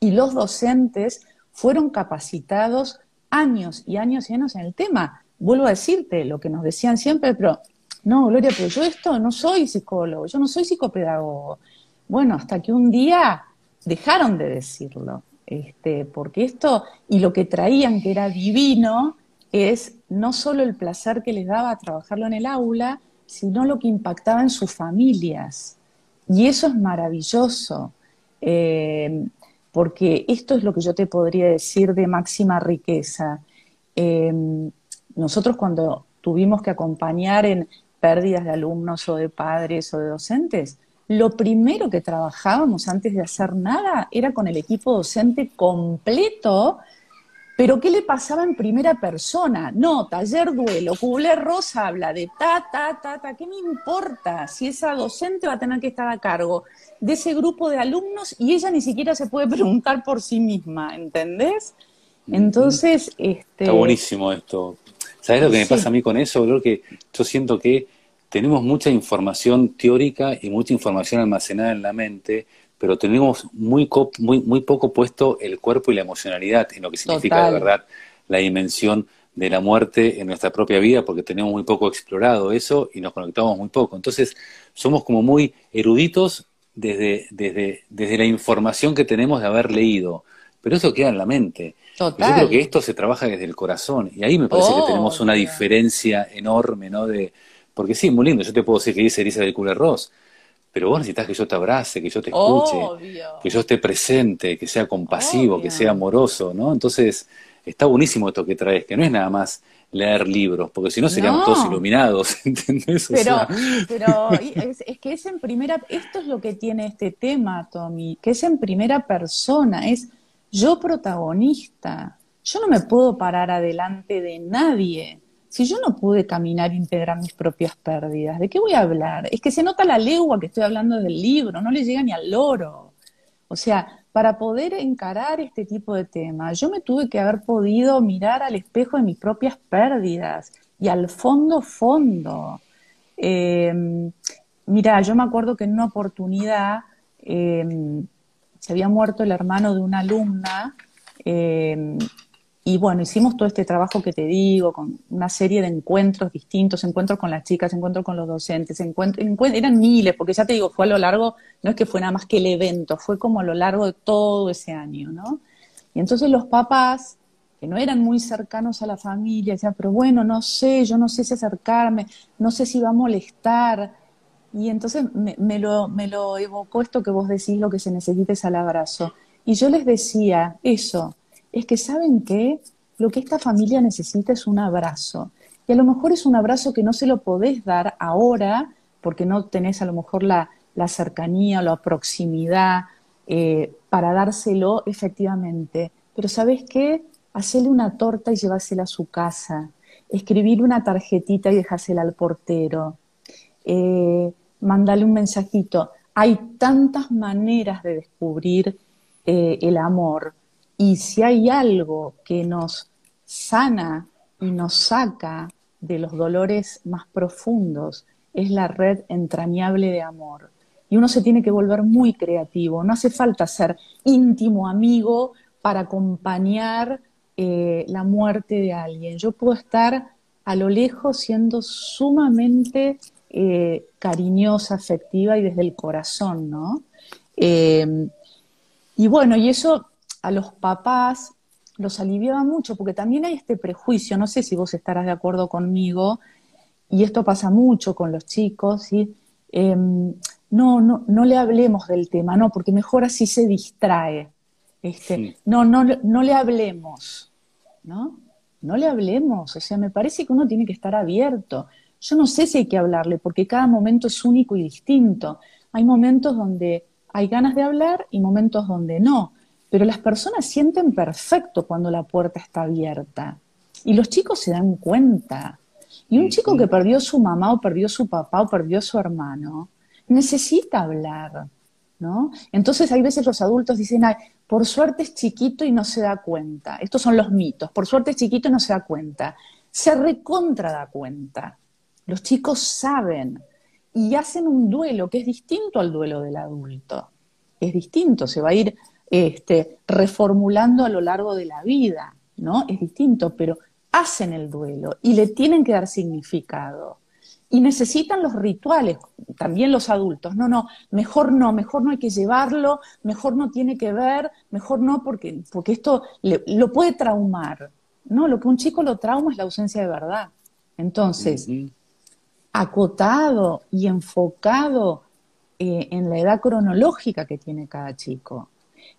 Y los docentes fueron capacitados años y años y años en el tema. Vuelvo a decirte lo que nos decían siempre, pero no, Gloria, pero yo esto no soy psicólogo, yo no soy psicopedagogo. Bueno, hasta que un día dejaron de decirlo. Este, porque esto, y lo que traían que era divino, es no solo el placer que les daba trabajarlo en el aula, sino lo que impactaba en sus familias. Y eso es maravilloso, eh, porque esto es lo que yo te podría decir de máxima riqueza. Eh, nosotros cuando tuvimos que acompañar en pérdidas de alumnos o de padres o de docentes, lo primero que trabajábamos antes de hacer nada era con el equipo docente completo, pero ¿qué le pasaba en primera persona? No, taller duelo, Kubler Rosa habla de ta, ta, ta, ta, ¿qué me importa si esa docente va a tener que estar a cargo de ese grupo de alumnos y ella ni siquiera se puede *laughs* preguntar por sí misma, ¿entendés? Entonces, este... Está buenísimo esto. ¿Sabes lo que me pasa a mí con eso? Creo que yo siento que tenemos mucha información teórica y mucha información almacenada en la mente, pero tenemos muy, muy, muy poco puesto el cuerpo y la emocionalidad en lo que significa de verdad la dimensión de la muerte en nuestra propia vida, porque tenemos muy poco explorado eso y nos conectamos muy poco. Entonces, somos como muy eruditos desde, desde, desde la información que tenemos de haber leído, pero eso queda en la mente. Yo creo que esto se trabaja desde el corazón y ahí me parece que tenemos una diferencia enorme, ¿no? De, porque sí, muy lindo, yo te puedo decir que dice Elisa del Cooler Ross, pero vos necesitas que yo te abrace, que yo te escuche, que yo esté presente, que sea compasivo, que sea amoroso, ¿no? Entonces, está buenísimo esto que traes, que no es nada más leer libros, porque si no seríamos todos iluminados, *laughs* ¿entendés? pero, pero es, es, que es en primera, esto es lo que tiene este tema, Tommy, que es en primera persona, es yo protagonista. Yo no me puedo parar adelante de nadie. Si yo no pude caminar e integrar mis propias pérdidas, ¿de qué voy a hablar? Es que se nota la legua que estoy hablando del libro, no le llega ni al loro. O sea, para poder encarar este tipo de temas, yo me tuve que haber podido mirar al espejo de mis propias pérdidas y al fondo, fondo. Eh, mira, yo me acuerdo que en una oportunidad eh, se había muerto el hermano de una alumna eh, y bueno, hicimos todo este trabajo que te digo, con una serie de encuentros distintos, encuentros con las chicas, encuentros con los docentes, encuentros, eran miles, porque ya te digo, fue a lo largo, no es que fue nada más que el evento, fue como a lo largo de todo ese año, ¿no? Y entonces los papás, que no eran muy cercanos a la familia, decían, pero bueno, no sé, yo no sé si acercarme, no sé si va a molestar. Y entonces me, me, lo, me lo evocó esto que vos decís, lo que se necesita es al abrazo. Y yo les decía, eso, es que saben que lo que esta familia necesita es un abrazo. Y a lo mejor es un abrazo que no se lo podés dar ahora porque no tenés a lo mejor la, cercanía, la proximidad eh, para dárselo efectivamente. Pero ¿sabes qué? Hacerle una torta y llevársela a su casa. Escribir una tarjetita y dejársela al portero. Eh, mandarle un mensajito. Hay tantas maneras de descubrir eh, el amor. Y si hay algo que nos sana y nos saca de los dolores más profundos, es la red entrañable de amor. Y uno se tiene que volver muy creativo. No hace falta ser íntimo amigo para acompañar eh, la muerte de alguien. Yo puedo estar a lo lejos siendo sumamente eh, cariñosa, afectiva y desde el corazón, ¿no? Eh, y bueno, y eso a los papás los aliviaba mucho, porque también hay este prejuicio, no sé si vos estarás de acuerdo conmigo, y esto pasa mucho con los chicos, ¿sí? Em, no, no, no le hablemos del tema, no, porque mejor así se distrae. Este, No, no, no le hablemos, ¿no? No le hablemos, o sea, me parece que uno tiene que estar abierto. Yo no sé si hay que hablarle, porque cada momento es único y distinto. Hay momentos donde hay ganas de hablar y momentos donde no. Pero las personas sienten perfecto cuando la puerta está abierta. Y los chicos se dan cuenta. Y un chico que perdió su mamá o perdió su papá o perdió su hermano, necesita hablar, ¿no? Entonces hay veces los adultos dicen, Ay, por suerte es chiquito y no se da cuenta. Estos son los mitos. Por suerte es chiquito y no se da cuenta. Se recontra da cuenta. Los chicos saben y hacen un duelo que es distinto al duelo del adulto. Es distinto, se va a ir este, reformulando a lo largo de la vida, ¿no? Es distinto, pero hacen el duelo y le tienen que dar significado. Y necesitan los rituales, también los adultos. No, no, mejor no, mejor no hay que llevarlo, mejor no tiene que ver, mejor no porque, porque esto lo puede traumar. No, lo que un chico lo trauma es la ausencia de verdad. Entonces, acotado y enfocado eh, en la edad cronológica que tiene cada chico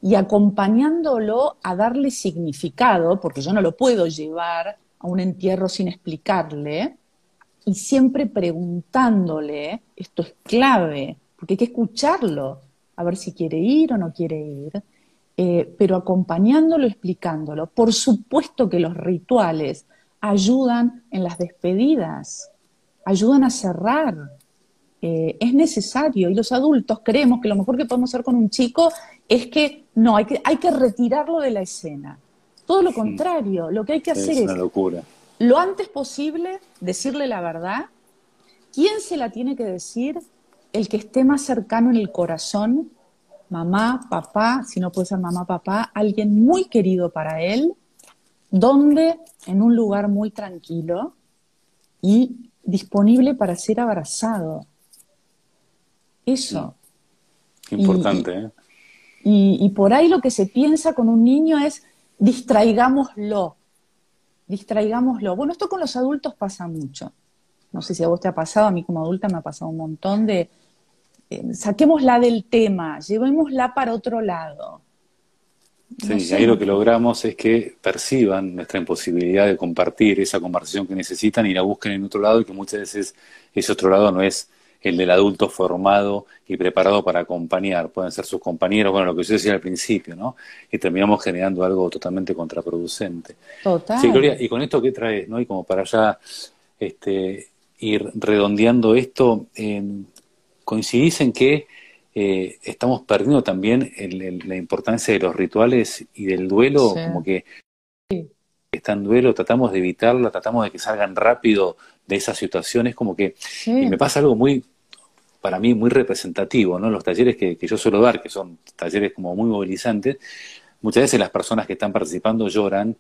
y acompañándolo a darle significado, porque yo no lo puedo llevar a un entierro sin explicarle, y siempre preguntándole, esto es clave, porque hay que escucharlo, a ver si quiere ir o no quiere ir, eh, pero acompañándolo, explicándolo. Por supuesto que los rituales ayudan en las despedidas, ayudan a cerrar, eh, es necesario y los adultos creemos que lo mejor que podemos hacer con un chico es que no, hay que, hay que retirarlo de la escena. Todo lo contrario, lo que hay que hacer es, locura. lo antes posible decirle la verdad. ¿Quién se la tiene que decir? El que esté más cercano en el corazón, mamá, papá, si no puede ser mamá, papá, alguien muy querido para él, donde en un lugar muy tranquilo y disponible para ser abrazado. Eso. importante, ¿eh? Y, por ahí lo que se piensa con un niño es distraigámoslo, distraigámoslo. Bueno, esto con los adultos pasa mucho. No sé si a vos te ha pasado, a mí como adulta me ha pasado un montón de, eh, saquémosla del tema, llevémosla para otro lado. Sí, ahí lo que logramos es que perciban nuestra imposibilidad de compartir esa conversación que necesitan y la busquen en otro lado y que muchas veces ese otro lado no es el del adulto formado y preparado para acompañar. Pueden ser sus compañeros, bueno, lo que yo decía al principio, ¿no? Y terminamos generando algo totalmente contraproducente. Total. Sí, Gloria, y con esto qué traes, ¿no? Y como para ya este, ir redondeando esto, coincidís en que eh, estamos perdiendo también la importancia de los rituales y del duelo, como que está en duelo, tratamos de evitarla, tratamos de que salgan rápido de esas situaciones, como que y me pasa algo muy, para mí, muy representativo, ¿no? Los talleres que, que yo suelo dar, que son talleres como muy movilizantes, muchas veces las personas que están participando lloran,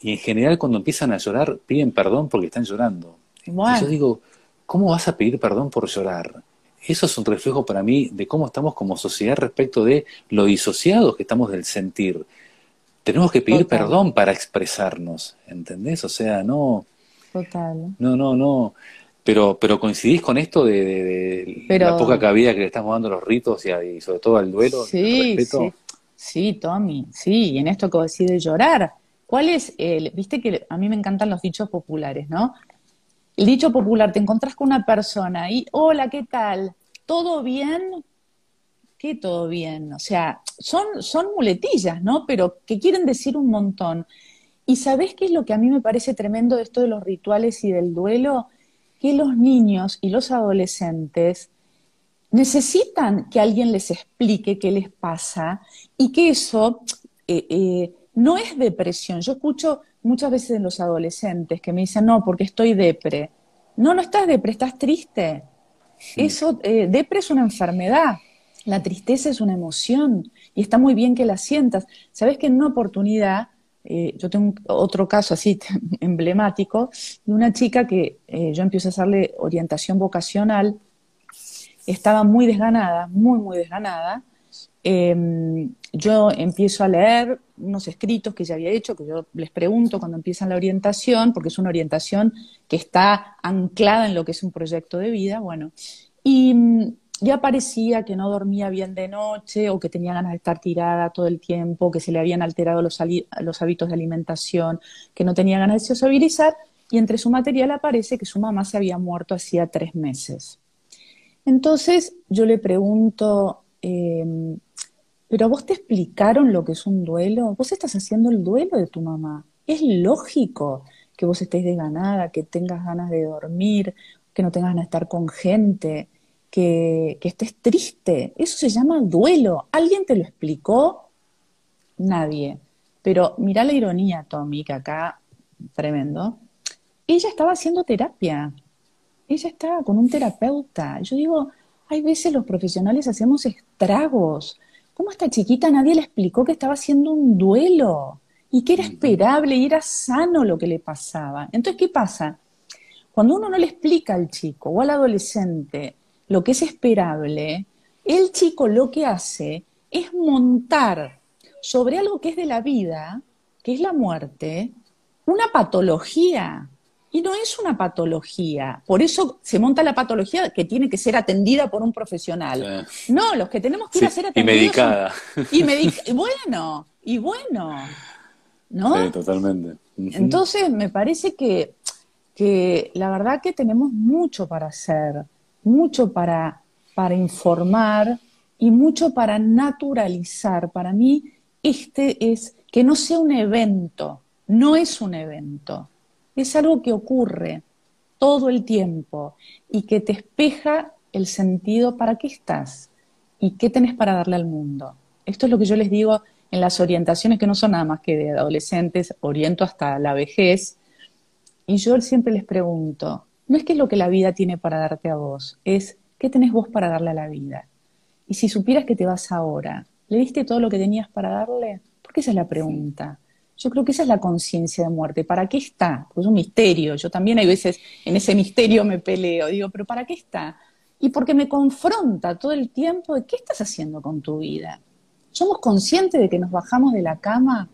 y en general cuando empiezan a llorar piden perdón porque están llorando. Y yo digo, ¿cómo vas a pedir perdón por llorar? Eso es un reflejo para mí de cómo estamos como sociedad respecto de lo disociados que estamos del sentir. Tenemos que pedir perdón para expresarnos, ¿entendés? O sea, no... Total. No, no, no. Pero, pero coincidís con esto de, la poca cabida que le estamos dando a los ritos y, sobre todo al duelo. Sí, sí, sí, Tommy, sí, y en esto que decís llorar. ¿Cuál es el, viste que a mí me encantan los dichos populares, ¿no? El dicho popular, te encontrás con una persona y, hola, ¿qué tal? ¿Todo bien? ¿Qué todo bien? O sea, son, son muletillas, ¿no? Pero que quieren decir un montón. ¿Y sabés qué es lo que a mí me parece tremendo de esto de los rituales y del duelo? Que los niños y los adolescentes necesitan que alguien les explique qué les pasa y que eso eh, eh, no es depresión. Yo escucho muchas veces en los adolescentes que me dicen, no, porque estoy depre. No, no estás depre, estás triste. Eso, eh, depre es una enfermedad. La tristeza es una emoción y está muy bien que la sientas. Sabes que en una oportunidad, eh, yo tengo otro caso así *laughs* emblemático, de una chica que eh, yo empiezo a hacerle orientación vocacional, estaba muy desganada, muy, muy desganada, Em, yo empiezo a leer unos escritos que ya había hecho, que yo les pregunto cuando empiezan la orientación, porque es una orientación que está anclada en lo que es un proyecto de vida, bueno, y mm, ya parecía que no dormía bien de noche o que tenía ganas de estar tirada todo el tiempo, que se le habían alterado los, hábitos de alimentación, que no tenía ganas de sociabilizar, y entre su material aparece que su mamá se había muerto hacía tres meses. Entonces yo le pregunto, em, pero vos te explicaron lo que es un duelo. Vos estás haciendo el duelo de tu mamá. Es lógico que vos estés desganada, que tengas ganas de dormir, que no tengas ganas de estar con gente, que, que estés triste. Eso se llama duelo. ¿Alguien te lo explicó? Nadie. Pero mira la ironía, Tommy, que acá, tremendo. Ella estaba haciendo terapia. Ella estaba con un terapeuta. Yo digo, hay veces los profesionales hacemos estragos ¿Cómo esta chiquita nadie le explicó que estaba haciendo un duelo? Y que era esperable y era sano lo que le pasaba. Entonces, ¿qué pasa? Cuando uno no le explica al chico o al adolescente lo que es esperable, el chico lo que hace es montar sobre algo que es de la vida, que es la muerte, una patología. Y no es una patología. Por eso se monta la patología que tiene que ser atendida por un profesional. No, los que tenemos que ir a ser atendidos. Y medicada. y bueno, y bueno. ¿No? Sí, totalmente. Entonces, me parece que, que la verdad que tenemos mucho para hacer, mucho para, para informar y mucho para naturalizar. Para mí, este es que no sea un evento, no es un evento es algo que ocurre todo el tiempo y que te espeja el sentido para qué estás y qué tenés para darle al mundo. Esto es lo que yo les digo en las orientaciones que no son nada más que de adolescentes, oriento hasta la vejez. Y yo siempre les pregunto, no es qué es lo que la vida tiene para darte a vos, es qué tenés vos para darle a la vida. Y si supieras que te vas ahora, ¿le diste todo lo que tenías para darle? Porque esa es la pregunta. Yo creo que esa es la conciencia de muerte. ¿Para qué está? Pues es un misterio. Yo también hay veces en ese misterio me peleo. Digo, ¿pero para qué está? Y porque me confronta todo el tiempo de qué estás haciendo con tu vida. Somos conscientes de que nos bajamos de la cama.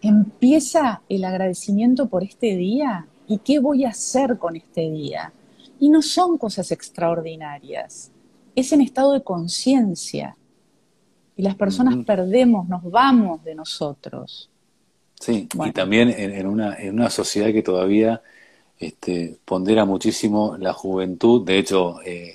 Empieza el agradecimiento por este día y qué voy a hacer con este día. Y no son cosas extraordinarias. Es en estado de conciencia. y las personas perdemos, nos vamos de nosotros. Sí, y también en, una, en una sociedad que todavía este, pondera muchísimo la juventud, de hecho, eh,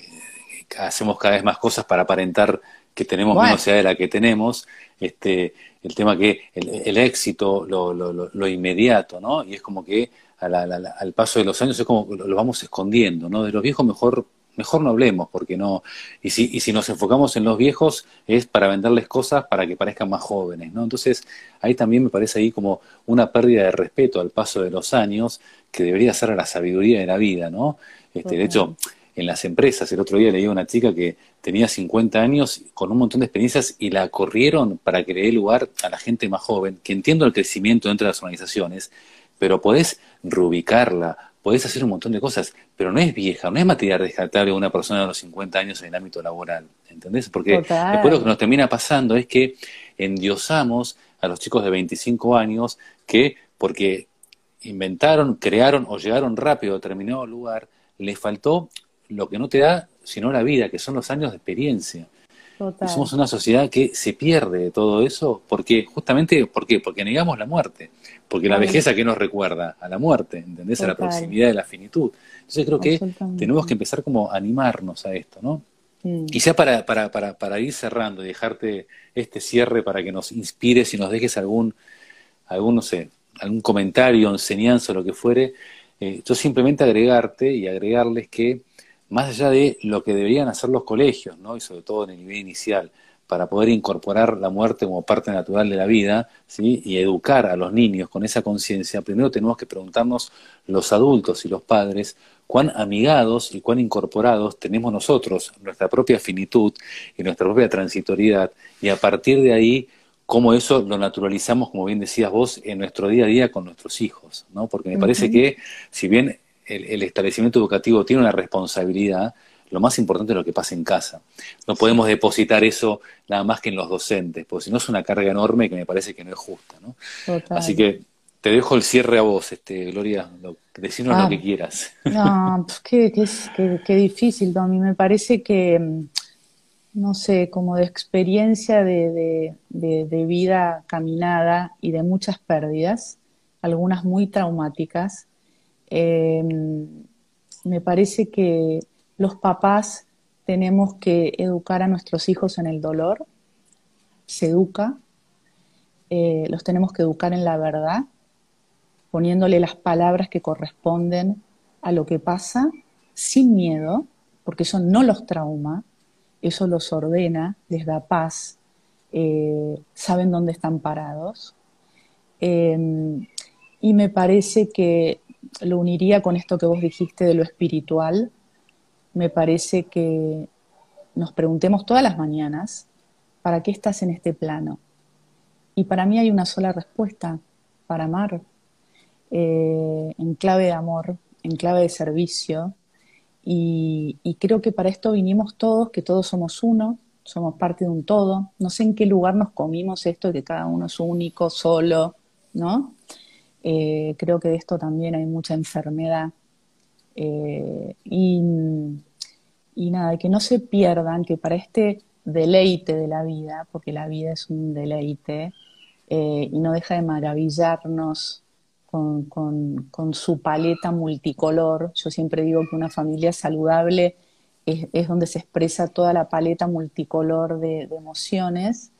hacemos cada vez más cosas para aparentar que tenemos menos edad de la que tenemos, este, el tema que el, éxito, lo, lo, lo, inmediato, ¿no? Y es como que al paso de los años es como lo, vamos escondiendo, ¿no? De los viejos mejor mejor no hablemos, porque no, y si, y si nos enfocamos en los viejos es para venderles cosas para que parezcan más jóvenes, ¿no? Entonces, ahí también me parece ahí como una pérdida de respeto al paso de los años que debería ser a la sabiduría de la vida, ¿no? Este, de hecho, en las empresas, el otro día leí a una chica que tenía 50 años con un montón de experiencias y la corrieron para que le dé lugar a la gente más joven, que entiendo el crecimiento dentro de las organizaciones, pero podés reubicarla, podés hacer un montón de cosas, pero no es vieja, no es material rescatable una persona de los 50 años en el ámbito laboral, ¿entendés? Porque después lo que nos termina pasando es que endiosamos a los chicos de 25 años que, porque inventaron, crearon o llegaron rápido a determinado lugar, les faltó lo que no te da sino la vida, que son los años de experiencia. somos una sociedad que se pierde de todo eso, porque justamente, ¿por qué? Porque negamos la muerte. Porque la vejez a qué nos recuerda? A la muerte, ¿entendés? A la proximidad de la finitud. Entonces creo que tenemos que empezar como a animarnos a esto, ¿no? Mm. Quizá para, para, para, para ir cerrando y dejarte este cierre para que nos inspires y nos dejes algún, algún no sé, algún comentario, enseñanza o lo que fuere, eh, yo simplemente agregarte y agregarles que más allá de lo que deberían hacer los colegios, ¿no? y sobre todo en el nivel inicial, para poder incorporar la muerte como parte natural de la vida ¿sí? y educar a los niños con esa conciencia, primero tenemos que preguntarnos los adultos y los padres cuán amigados y cuán incorporados tenemos nosotros nuestra propia finitud y nuestra propia transitoriedad y a partir de ahí cómo eso lo naturalizamos, como bien decías vos, en nuestro día a día con nuestros hijos, ¿no? Porque me parece que si bien el establecimiento educativo tiene una responsabilidad, lo más importante es lo que pasa en casa. No podemos depositar eso nada más que en los docentes, porque si no es una carga enorme que me parece que no es justa. ¿no? Así que te dejo el cierre a vos, este, Gloria, lo, decinos lo ah. que quieras. No, pues qué, qué, qué, difícil, Tommy. Me parece que, mm, no sé, como de experiencia de, de, vida caminada y de muchas pérdidas, algunas muy traumáticas, eh, me parece que los papás tenemos que educar a nuestros hijos en el dolor, se educa, eh, los tenemos que educar en la verdad, poniéndole las palabras que corresponden a lo que pasa, sin miedo, porque eso no los trauma, eso los ordena, les da paz, eh, saben dónde están parados. Em, y me parece que lo uniría con esto que vos dijiste de lo espiritual, me parece que nos preguntemos todas las mañanas, ¿para qué estás en este plano? Y para mí hay una sola respuesta, para amar, eh, en clave de amor, en clave de servicio. Y, creo que para esto vinimos todos, que todos somos uno, somos parte de un todo. No sé en qué lugar nos comimos esto que cada uno es único, solo, ¿no? Eh, creo que de esto también hay mucha enfermedad eh, y, nada, que no se pierdan que para este deleite de la vida, porque la vida es un deleite, eh, y no deja de maravillarnos con, su paleta multicolor. Yo siempre digo que una familia saludable es, donde se expresa toda la paleta multicolor de, emociones,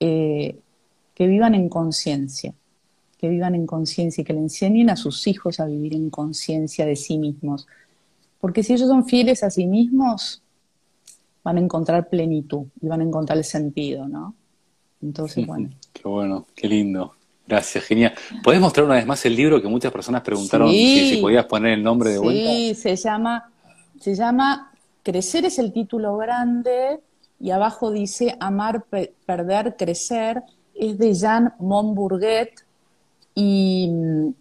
eh, que vivan en conciencia que vivan en conciencia y que le enseñen a sus hijos a vivir en conciencia de sí mismos. Porque si ellos son fieles a sí mismos, van a encontrar plenitud y van a encontrar el sentido, ¿no? Entonces, bueno. Qué bueno, qué lindo. Gracias, genial. ¿Podés mostrar una vez más el libro que muchas personas preguntaron si, podías poner el nombre de vuelta? Sí, se llama, se llama Crecer es el título grande y abajo dice Amar, Perder, Crecer. Es de Jean Montbourguet, y mm,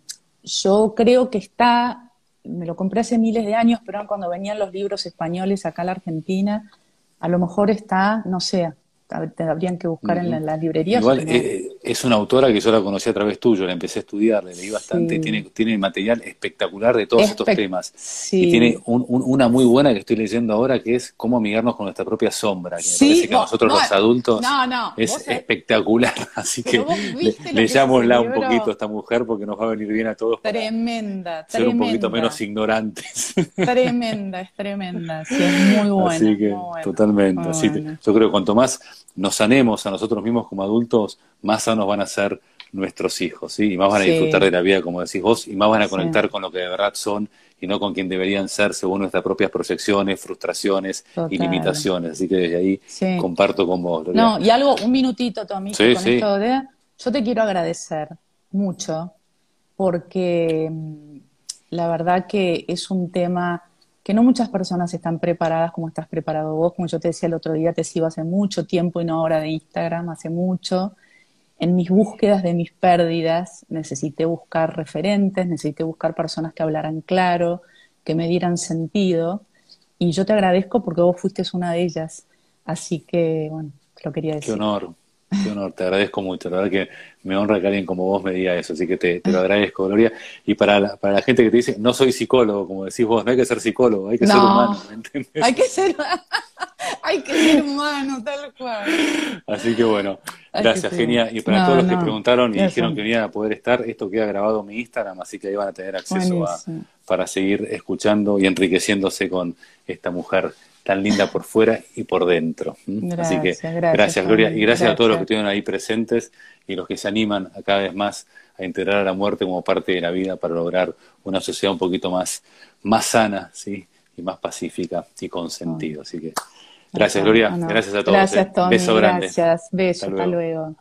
yo creo que está, me lo compré hace miles de años, pero cuando venían los libros españoles acá a la Argentina, a lo mejor está, no sé, habrían que buscar en, la, librería. Igual, eh, es una autora que yo la conocí a través tuyo, la empecé a estudiar, le leí bastante, tiene, tiene material espectacular de todos estos temas. Y tiene una muy buena que estoy leyendo ahora que es cómo amigarnos con nuestra propia sombra, que me parece que a nosotros los adultos es espectacular. *laughs* Así que le, un poquito a esta mujer porque nos va a venir bien a todos. Tremenda, Ser un poquito menos ignorantes. *laughs* Tremenda, es tremenda, sí, es muy buena. Así que, totalmente. yo creo que cuanto más nos sanemos a nosotros mismos como adultos, más sanos van a ser nuestros hijos, ¿sí? Y más van a disfrutar de la vida, como decís vos, y más van a conectar con lo que de verdad son y no con quien deberían ser según nuestras propias proyecciones, frustraciones y limitaciones. Así que desde ahí comparto con vos. No, y algo, un minutito, Tommy, con esto de... Yo te quiero agradecer mucho porque mm, la verdad que es un tema que no muchas personas están preparadas como estás preparado vos. Como yo te decía el otro día, te sigo hace mucho tiempo y no ahora de Instagram, hace mucho. En mis búsquedas de mis pérdidas necesité buscar referentes, necesité buscar personas que hablaran claro, que me dieran sentido. Y yo te agradezco porque vos fuiste una de ellas. Así que, bueno, te lo quería decir. Qué honor, Qué honor, te agradezco mucho. La verdad que me honra que alguien como vos me diga eso, así que te, lo agradezco, Gloria. Y para la, para la gente que te dice, no soy psicólogo, como decís vos, no hay que ser psicólogo, hay que ser humano, ¿me entiendes? Hay que ser, *laughs* hay que ser humano, tal cual. Así que bueno, gracias, genia. Y para todos los que preguntaron y dijeron que venían a poder estar, esto queda grabado en mi Instagram, así que ahí van a tener acceso a, para seguir escuchando y enriqueciéndose con esta mujer tan linda por fuera y por dentro. Gracias, Así que gracias, Gloria, y gracias, a todos los que estuvieron ahí presentes y los que se animan a cada vez más a integrar a la muerte como parte de la vida para lograr una sociedad un poquito más, más sana, ¿sí? Y más pacífica y con sentido. Así que gracias, Gloria, ah, gracias a todos. Gracias, ¿eh? Tommy, Beso grande. Gracias, beso, Hasta luego.